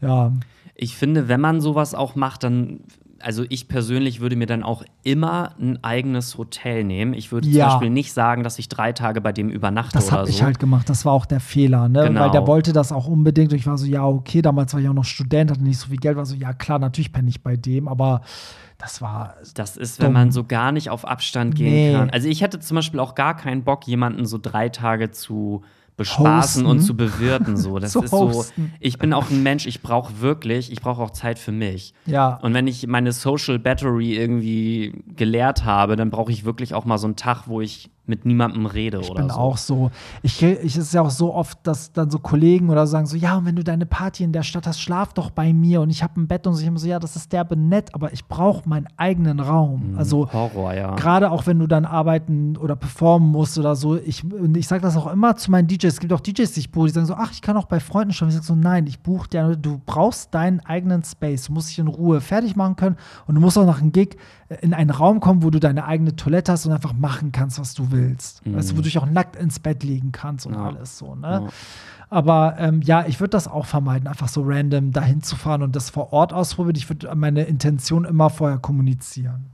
ja, Ich finde, wenn man sowas auch macht, dann, also ich persönlich würde mir dann auch immer ein eigenes Hotel nehmen. Ich würde Ja. zum Beispiel nicht sagen, dass ich drei Tage bei dem übernachte Das oder habe so. ich halt gemacht. Das war auch der Fehler, ne? Genau. Weil der wollte das auch unbedingt. Und ich war so, ja, okay, damals war ich auch noch Student, hatte nicht so viel Geld. War so, ja, klar, natürlich penne ich bei dem, aber das war. Das ist, Dumm. wenn man so gar nicht auf Abstand gehen Nee. kann. Also ich hätte zum Beispiel auch gar keinen Bock, jemanden so drei Tage zu bespaßen Hosten. und zu bewirten. So. Das Zu ist so. hosten. Ich bin auch ein Mensch, ich brauche wirklich, ich brauche auch Zeit für mich. Ja. Und wenn ich meine Social Battery irgendwie geleert habe, dann brauche ich wirklich auch mal so einen Tag, wo ich mit niemandem rede Ich oder bin so. auch so. Ich, ich es ist ja auch so oft, dass dann so Kollegen oder so sagen so, ja, und wenn du deine Party in der Stadt hast, schlaf doch bei mir und ich habe ein Bett und so. Ich immer so, ja, das ist derbe nett, aber ich brauche meinen eigenen Raum. Also Horror, ja. Gerade auch wenn du dann arbeiten oder performen musst oder so. Ich, und ich sage das auch immer zu meinen DJs. Es gibt auch DJs, die ich buche, die sagen so, ach, ich kann auch bei Freunden schon. Ich sage so, nein, ich buche dir, du brauchst deinen eigenen Space. Du musst dich in Ruhe fertig machen können und du musst auch nach einem Gig in einen Raum kommen, wo du deine eigene Toilette hast und einfach machen kannst, was du willst. Weißt du, wo du dich auch nackt ins Bett legen kannst und Ja. alles so, ne? Ja. Aber ähm, ja, ich würde das auch vermeiden, einfach so random dahin zu fahren und das vor Ort ausprobieren. Ich würde meine Intention immer vorher kommunizieren.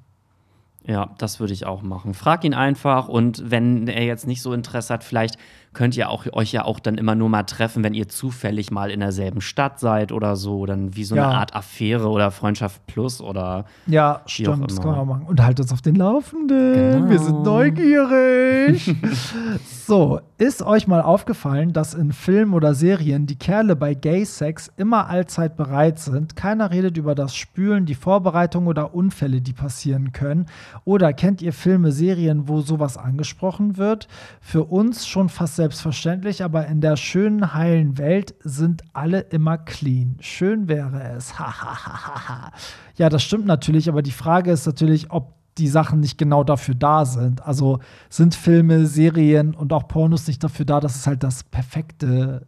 Ja, das würde ich auch machen. Frag ihn einfach und wenn er jetzt nicht so Interesse hat, vielleicht könnt ihr auch, euch ja auch dann immer nur mal treffen, wenn ihr zufällig mal in derselben Stadt seid oder so. Dann wie so eine Ja. Art Affäre oder Freundschaft plus oder Ja, stimmt, das kann man auch machen. Und halt uns auf den Laufenden. Genau. Wir sind neugierig. so, ist euch mal aufgefallen, dass in Filmen oder Serien die Kerle bei Gay-Sex immer allzeit bereit sind? Keiner redet über das Spülen, die Vorbereitung oder Unfälle, die passieren können. Oder kennt ihr Filme, Serien, wo sowas angesprochen wird? Für uns schon fast selbstverständlich, aber in der schönen, heilen Welt sind alle immer clean. Schön wäre es. Ja, das stimmt natürlich, aber die Frage ist natürlich, ob die Sachen nicht genau dafür da sind. Also sind Filme, Serien und auch Pornos nicht dafür da, dass es halt das perfekte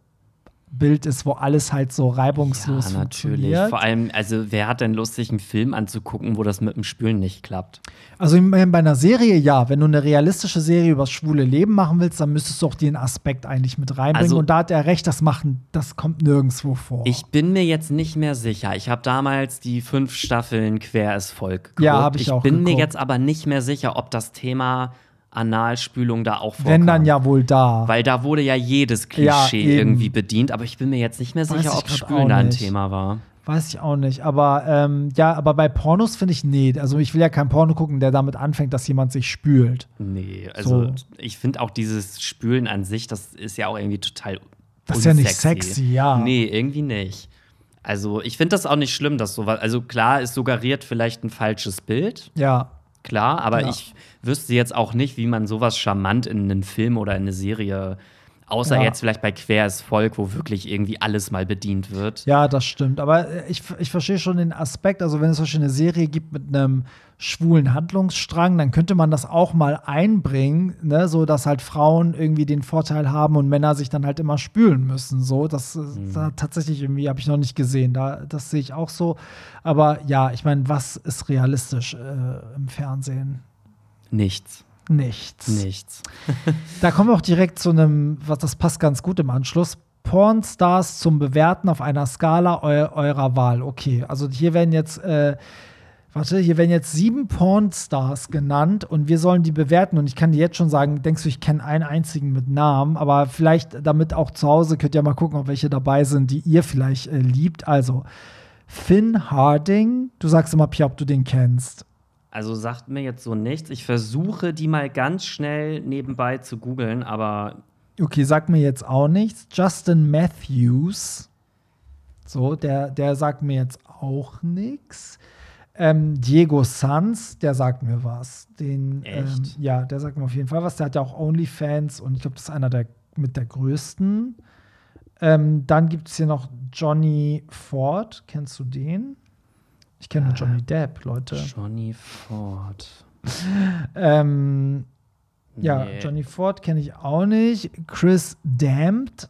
Bild ist, wo alles halt so reibungslos ja, natürlich. funktioniert. Vor allem, also wer hat denn Lust, sich einen Film anzugucken, wo das mit dem Spülen nicht klappt? Also bei einer Serie ja. Wenn du eine realistische Serie über das schwule Leben machen willst, dann müsstest du auch den Aspekt eigentlich mit reinbringen. Also- und da hat er recht, das machen, das kommt nirgendwo vor. Ich bin mir jetzt nicht mehr sicher. Ich habe damals die fünf Staffeln Quer ist Volk geguckt. Ja, hab ich ich auch bin mir geguckt. jetzt aber nicht mehr sicher, ob das Thema Analspülung da auch vorkam. Wenn dann ja wohl da. Weil da wurde ja jedes Ja, Klischee eben. irgendwie bedient, aber ich bin mir jetzt nicht mehr sicher, ich ob Spülen da ein. Thema war. Weiß ich auch nicht. Aber ähm, ja, aber bei Pornos finde ich, nee. Also ich will ja kein Porno gucken, der damit anfängt, dass jemand sich spült. Nee, also So. ich finde auch dieses Spülen an sich, das ist ja auch irgendwie total Das ist ja nicht sexy, ja. Nee, irgendwie nicht. Also ich finde das auch nicht schlimm, dass sowas, also klar, es suggeriert vielleicht ein falsches Bild, Ja. klar, aber Ja. ich wüsste jetzt auch nicht, wie man sowas charmant in einen Film oder in eine Serie, außer Ja. jetzt vielleicht bei Quer ist Volk, wo wirklich irgendwie alles mal bedient wird. Ja, das stimmt. Aber äh, ich, ich verstehe schon den Aspekt. Also, wenn es zum Beispiel eine Serie gibt mit einem schwulen Handlungsstrang, dann könnte man das auch mal einbringen, ne? so dass halt Frauen irgendwie den Vorteil haben und Männer sich dann halt immer spülen müssen. So, das ist da tatsächlich irgendwie habe ich noch nicht gesehen. Da, das sehe ich auch so. Aber ja, ich meine, was ist realistisch äh, im Fernsehen? Nichts. Nichts. Nichts. Da kommen wir auch direkt zu einem, was das passt ganz gut im Anschluss. Pornstars zum Bewerten auf einer Skala eu eurer Wahl. Okay, also hier werden jetzt, äh, warte, hier werden jetzt sieben Pornstars genannt und wir sollen die bewerten. Und ich kann dir jetzt schon sagen, denkst du, ich kenne einen einzigen mit Namen, aber vielleicht damit auch zu Hause könnt ihr mal gucken, ob welche dabei sind, die ihr vielleicht äh, liebt. Also Finn Harding, du sagst immer, Pia, ob du den kennst. Also sagt mir jetzt so nichts. Ich versuche die mal ganz schnell nebenbei zu googeln, aber Okay, sagt mir jetzt auch nichts. Justin Matthews. So, der, der sagt mir jetzt auch nichts. Ähm, Diego Sanz, der sagt mir was. Den, ähm, Echt? ja, der sagt mir auf jeden Fall was. Der hat ja auch OnlyFans und ich glaube, das ist einer der mit der größten. Ähm, dann gibt es hier noch Johnny Ford. Kennst du den? Ich kenne nur Johnny Depp, Leute. Johnny Ford. Ähm, ja, Nee. Johnny Ford kenne ich auch nicht. Chris Damned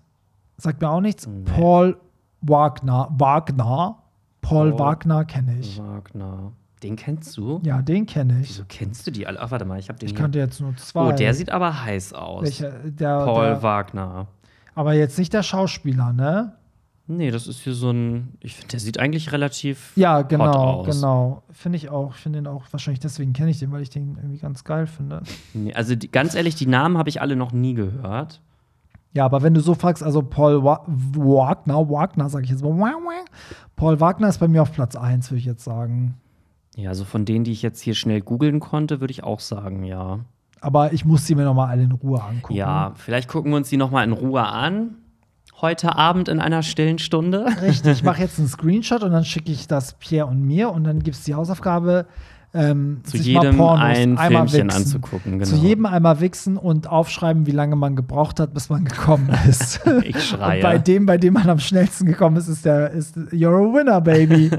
sagt mir auch nichts. Nee. Paul Wagner, Wagner, Paul Paul Wagner kenne ich. Wagner. Den kennst du? Ja, den kenne ich. Wieso kennst du die alle? Ach, warte mal, ich habe den Ich kannte jetzt nur zwei. Oh, der sieht aber heiß aus. Welcher, der, Paul der, Wagner. aber jetzt nicht der Schauspieler, ne? Nee, das ist hier so ein. Ich finde, der sieht eigentlich relativ. Ja, genau, genau. Finde ich auch. Ich finde den auch, wahrscheinlich deswegen kenne ich den, weil ich den irgendwie ganz geil finde. Nee, also die, ganz ehrlich, die Namen habe ich alle noch nie gehört. Ja, aber wenn du so fragst, also Paul Wa Wagner, Wagner sage ich jetzt mal. Paul Wagner ist bei mir auf Platz 1, würde ich jetzt sagen. Ja, also von denen, die ich jetzt hier schnell googeln konnte, würde ich auch sagen, ja. Aber ich muss sie mir noch mal alle in Ruhe angucken. Ja, vielleicht gucken wir uns die noch mal in Ruhe an. Heute Abend in einer stillen Stunde. Richtig, ich mache jetzt einen Screenshot und dann schicke ich das Pierre und mir und dann gibt es die Hausaufgabe, ähm, Zu sich mal jedem Pornos ein einmal Filmchen wichsen. anzugucken, genau. Zu jedem einmal wichsen und aufschreiben, wie lange man gebraucht hat, bis man gekommen ist. Ich Und schreie. bei dem, bei dem man am schnellsten gekommen ist, ist der ist You're a winner, baby.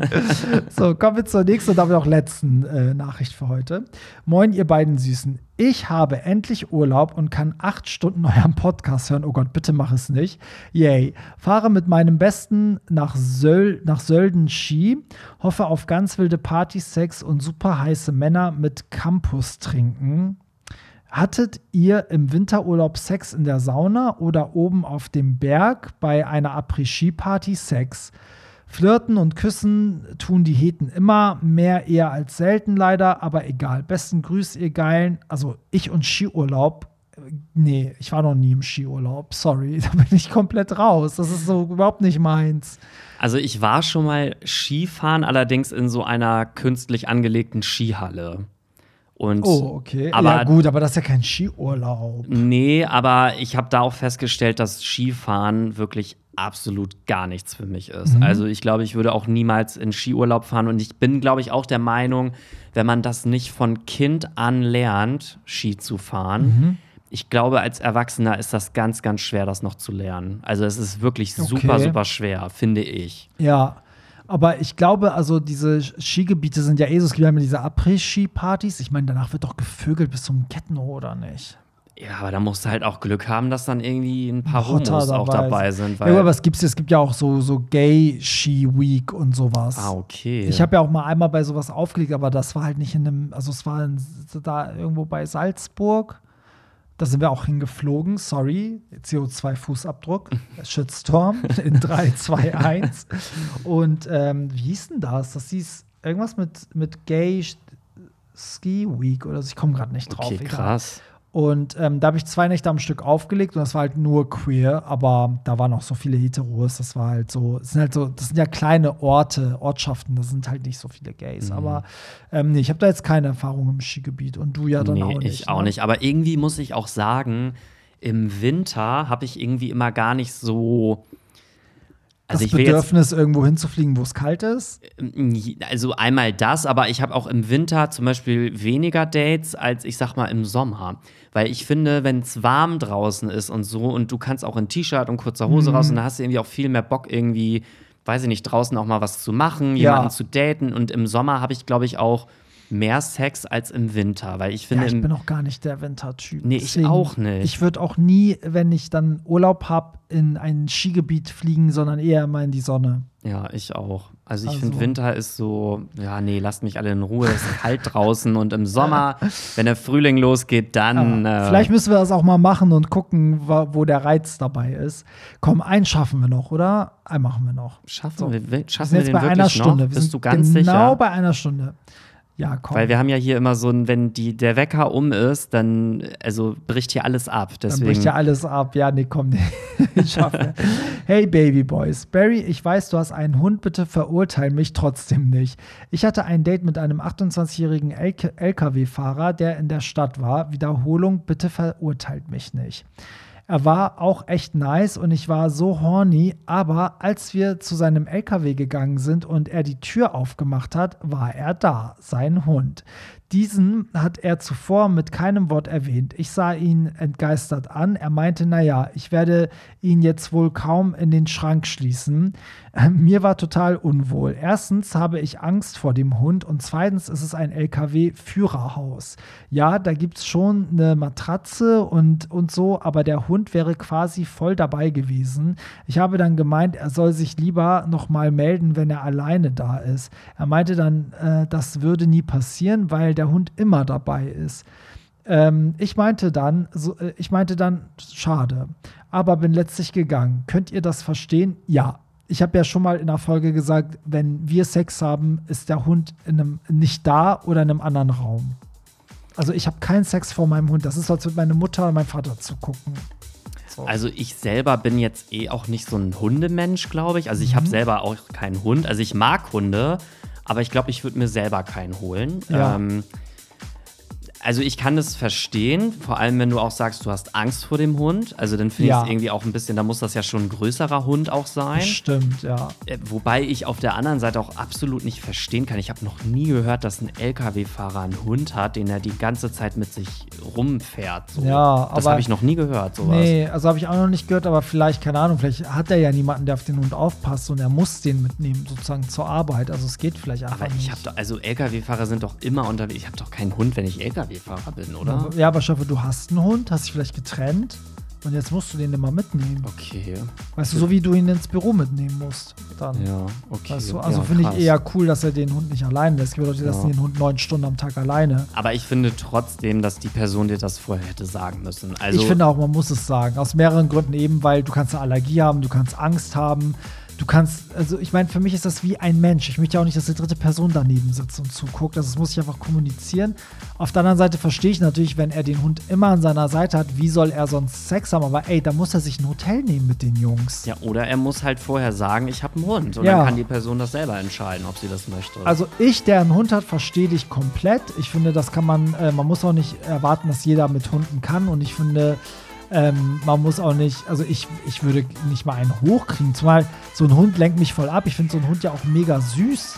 so, kommen wir zur nächsten und damit auch letzten äh, Nachricht für heute. Moin, ihr beiden Süßen. Ich habe endlich Urlaub und kann acht Stunden euren Podcast hören. Oh Gott, bitte mach es nicht. Yay. Fahre mit meinem Besten nach, Söl nach Sölden Ski. Hoffe auf ganz wilde Partys, Sex und super heiße Männer mit Campus trinken. Hattet ihr im Winterurlaub Sex in der Sauna oder oben auf dem Berg bei einer Après-Ski-Party Sex? Flirten und Küssen tun die Heten immer, mehr eher als selten leider, aber egal. Besten Grüß, ihr Geilen. Also ich und Skiurlaub nee, ich war noch nie im Skiurlaub. Sorry, da bin ich komplett raus. Das ist so überhaupt nicht meins. Also ich war schon mal Skifahren, allerdings in so einer künstlich angelegten Skihalle. Und, Oh, okay. Aber ja, gut, aber das ist ja kein Skiurlaub. Nee, aber ich habe da auch festgestellt, dass Skifahren wirklich absolut gar nichts für mich ist. Mhm. Also ich glaube, ich würde auch niemals in Skiurlaub fahren und ich bin, glaube ich, auch der Meinung, wenn man das nicht von Kind an lernt, Ski zu fahren, Mhm. ich glaube, als Erwachsener ist das ganz, ganz schwer, das noch zu lernen. Also es ist wirklich super, Okay. super schwer, finde ich. Ja. Aber ich glaube, also diese Skigebiete sind ja eh so, es gibt ja immer diese Après-Ski-Partys. Ich meine, danach wird doch gevögelt bis zum Kettenho, oder nicht? Ja, aber da musst du halt auch Glück haben, dass dann irgendwie ein paar Hotter Homos auch dabei sind. ja, aber es gibt es gibt ja auch so, so Gay-Ski-Week und sowas. ah, okay. Ich habe ja auch mal einmal bei sowas aufgelegt, aber das war halt nicht in einem, also es war in, da irgendwo bei Salzburg. Da sind wir auch hingeflogen, sorry, CO2-Fußabdruck, Shitstorm in 3, 2, 1. Und ähm, wie hieß denn das? Das hieß irgendwas mit, mit Gay Ski Week oder so, ich komme gerade nicht drauf. okay, egal. Und ähm, da habe ich zwei Nächte am Stück aufgelegt und das war halt nur queer, aber da waren auch so viele Heteros. Das war halt so, das sind halt so, das sind ja kleine Orte, Ortschaften, das sind halt nicht so viele Gays. Mhm. Aber ähm, nee, ich habe da jetzt keine Erfahrung im Skigebiet und du ja dann nee, auch nicht. ich auch ne? nicht. Aber irgendwie muss ich auch sagen, im Winter habe ich irgendwie immer gar nicht so. Das Also ich will jetzt, Bedürfnis, irgendwo hinzufliegen, wo es kalt ist. also einmal das, aber ich habe auch im Winter zum Beispiel weniger Dates als ich sag mal im Sommer. Weil ich finde, wenn es warm draußen ist und so und du kannst auch in T-Shirt und kurzer Hose Mhm. raus und da hast du irgendwie auch viel mehr Bock irgendwie, weiß ich nicht, draußen auch mal was zu machen, Ja. jemanden zu daten und im Sommer habe ich glaube ich auch mehr Sex als im Winter, weil ich finde ja, ich bin auch gar nicht der Wintertyp. Nee, ich auch nicht. Ich würde auch nie, wenn ich dann Urlaub habe, in ein Skigebiet fliegen, sondern eher mal in die Sonne. Ja, ich auch. Also ich Also- finde, Winter ist so, ja, nee, lasst mich alle in Ruhe, es ist kalt draußen und im Sommer, wenn der Frühling losgeht, dann. Äh, Vielleicht müssen wir das auch mal machen und gucken, wo der Reiz dabei ist. Komm, einen schaffen wir noch, oder? Einen machen wir noch. schaffen So. wir, wir, Wir schaffen sind wir jetzt den bei wirklich einer Stunde. noch? Wir Bist du ganz genau sicher? bei einer Stunde. Ja, komm. Weil wir haben ja hier immer so ein, wenn die, der Wecker um ist, dann also bricht hier alles ab. Dann Deswegen. bricht ja alles ab. Ja, nee, komm, nee. ich schaffe. Hey, Baby Boys. Barry, ich weiß, du hast einen Hund. Bitte verurteil mich trotzdem nicht. Ich hatte ein Date mit einem 28-jährigen LKW-Fahrer, der in der Stadt war. Wiederholung, bitte verurteilt mich nicht. Er war auch echt nice und ich war so horny, aber als wir zu seinem LKW gegangen sind und er die Tür aufgemacht hat, war er da, sein Hund. Diesen hat er zuvor mit keinem Wort erwähnt. Ich sah ihn entgeistert an. Er meinte, naja, ich werde ihn jetzt wohl kaum in den Schrank schließen. Mir war total unwohl. Erstens habe ich Angst vor dem Hund und zweitens ist es ein LKW-Führerhaus. Ja, da gibt es schon eine Matratze und, und so, aber der Hund wäre quasi voll dabei gewesen. Ich habe dann gemeint, er soll sich lieber nochmal melden, wenn er alleine da ist. Er meinte dann, äh, das würde nie passieren, weil der Hund immer dabei ist. Ähm, ich meinte dann, so, äh, ich meinte dann, schade, aber bin letztlich gegangen. Könnt ihr das verstehen? Ja. Ich habe ja schon mal in der Folge gesagt, wenn wir Sex haben, ist der Hund in einem, nicht da oder in einem anderen Raum. Also ich habe keinen Sex vor meinem Hund. Das ist, als würde meine Mutter und mein Vater zugucken. So. Also ich selber bin jetzt eh auch nicht so ein Hundemensch, glaube ich. Also ich Mhm. habe selber auch keinen Hund. Also ich mag Hunde, aber ich glaube, ich würde mir selber keinen holen. Ja. Ähm, also ich kann das verstehen, vor allem wenn du auch sagst, du hast Angst vor dem Hund. Also dann finde ich Ja. es irgendwie auch ein bisschen, da muss das ja schon ein größerer Hund auch sein. Stimmt, ja. Äh, Wobei ich auf der anderen Seite auch absolut nicht verstehen kann. Ich habe noch nie gehört, dass ein LKW-Fahrer einen Hund hat, den er die ganze Zeit mit sich rumfährt. So. Ja, das habe ich noch nie gehört, sowas. Nee, also habe ich auch noch nicht gehört, aber vielleicht, keine Ahnung, vielleicht hat er ja niemanden, der auf den Hund aufpasst und er muss den mitnehmen, sozusagen zur Arbeit. Also es geht vielleicht einfach Aber ich habe doch, also LKW-Fahrer sind doch immer unterwegs. Ich habe doch keinen Hund, wenn ich LKW-Fahrer bin, oder? Ja, aber Schaffe, du hast einen Hund, hast dich vielleicht getrennt und jetzt musst du den immer mitnehmen. Okay. Weißt du, so wie du ihn ins Büro mitnehmen musst. Dann. Ja, okay. Weißt du, also ja, finde ich eher cool, dass er den Hund nicht alleine lässt. Bedeutet, dass Ja. den Hund neun Stunden am Tag alleine. Aber ich finde trotzdem, dass die Person dir das vorher hätte sagen müssen. Also, ich finde auch, man muss es sagen. Aus mehreren Gründen eben, weil du kannst eine Allergie haben, du kannst Angst haben. Du kannst, also ich meine, für mich ist das wie ein Mensch. Ich möchte ja auch nicht, dass die dritte Person daneben sitzt und zuguckt. Das muss ich einfach kommunizieren. Auf der anderen Seite verstehe ich natürlich, wenn er den Hund immer an seiner Seite hat, wie soll er sonst Sex haben? Aber ey, da muss er sich ein Hotel nehmen mit den Jungs. Ja, oder er muss halt vorher sagen, ich habe einen Hund. Und Ja. dann kann die Person das selber entscheiden, ob sie das möchte. Also ich, der einen Hund hat, verstehe dich komplett. Ich finde, das kann man, äh, man muss auch nicht erwarten, dass jeder mit Hunden kann. Und ich finde, ähm, man muss auch nicht, also ich, ich würde nicht mal einen hochkriegen. Zumal so ein Hund lenkt mich voll ab. Ich finde so ein Hund ja auch mega süß.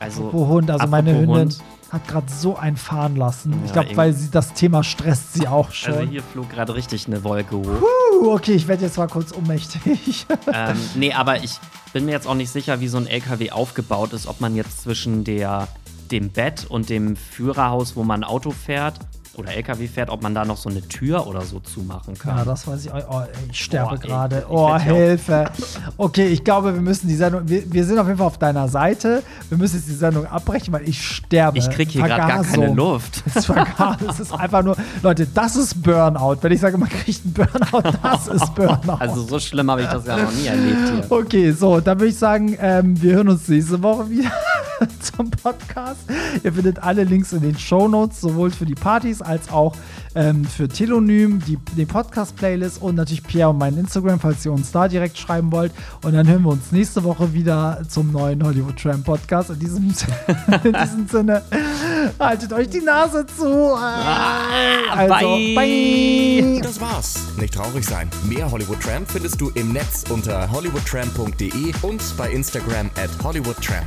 also, Apropos Hund, also meine Hündin Hund. hat gerade so einen fahren lassen. ich Ja, glaube, irgendwie- weil sie das Thema stresst sie auch schon. Also hier flog gerade richtig eine Wolke hoch. Puh, okay, ich werde jetzt mal kurz ohnmächtig. ähm, nee, aber ich bin mir jetzt auch nicht sicher, wie so ein LKW aufgebaut ist, ob man jetzt zwischen der, dem Bett und dem Führerhaus, wo man Auto fährt oder LKW fährt, ob man da noch so eine Tür oder so zumachen kann. Ja, das weiß ich. Oh, ey, ich sterbe ey, gerade. Oh, Hilfe. Okay, ich glaube, wir müssen die Sendung. Wir, wir sind auf jeden Fall auf deiner Seite. Wir müssen jetzt die Sendung abbrechen, weil ich sterbe. ich krieg hier gerade gar keine. Luft. Das ist Das ist einfach nur, Leute, das ist Burnout. Wenn ich sage, man kriegt einen Burnout, das ist Burnout. Also so schlimm habe ich das ja noch nie erlebt hier. Okay, so, dann würde ich sagen, ähm, wir hören uns nächste Woche wieder zum Podcast. Ihr findet alle Links in den Shownotes, sowohl für die Partys als auch ähm, für Telonym, die, den Podcast-Playlist und natürlich Pierre und mein Instagram, falls ihr uns da direkt schreiben wollt. Und dann hören wir uns nächste Woche wieder zum neuen Hollywood Tram Podcast. In diesem, in diesem Sinne, haltet euch die Nase zu. Also, bye. bye. Das war's. Nicht traurig sein. Mehr Hollywood Tramp findest du im Netz unter hollywoodtramp.de und bei Instagram at hollywoodtramp.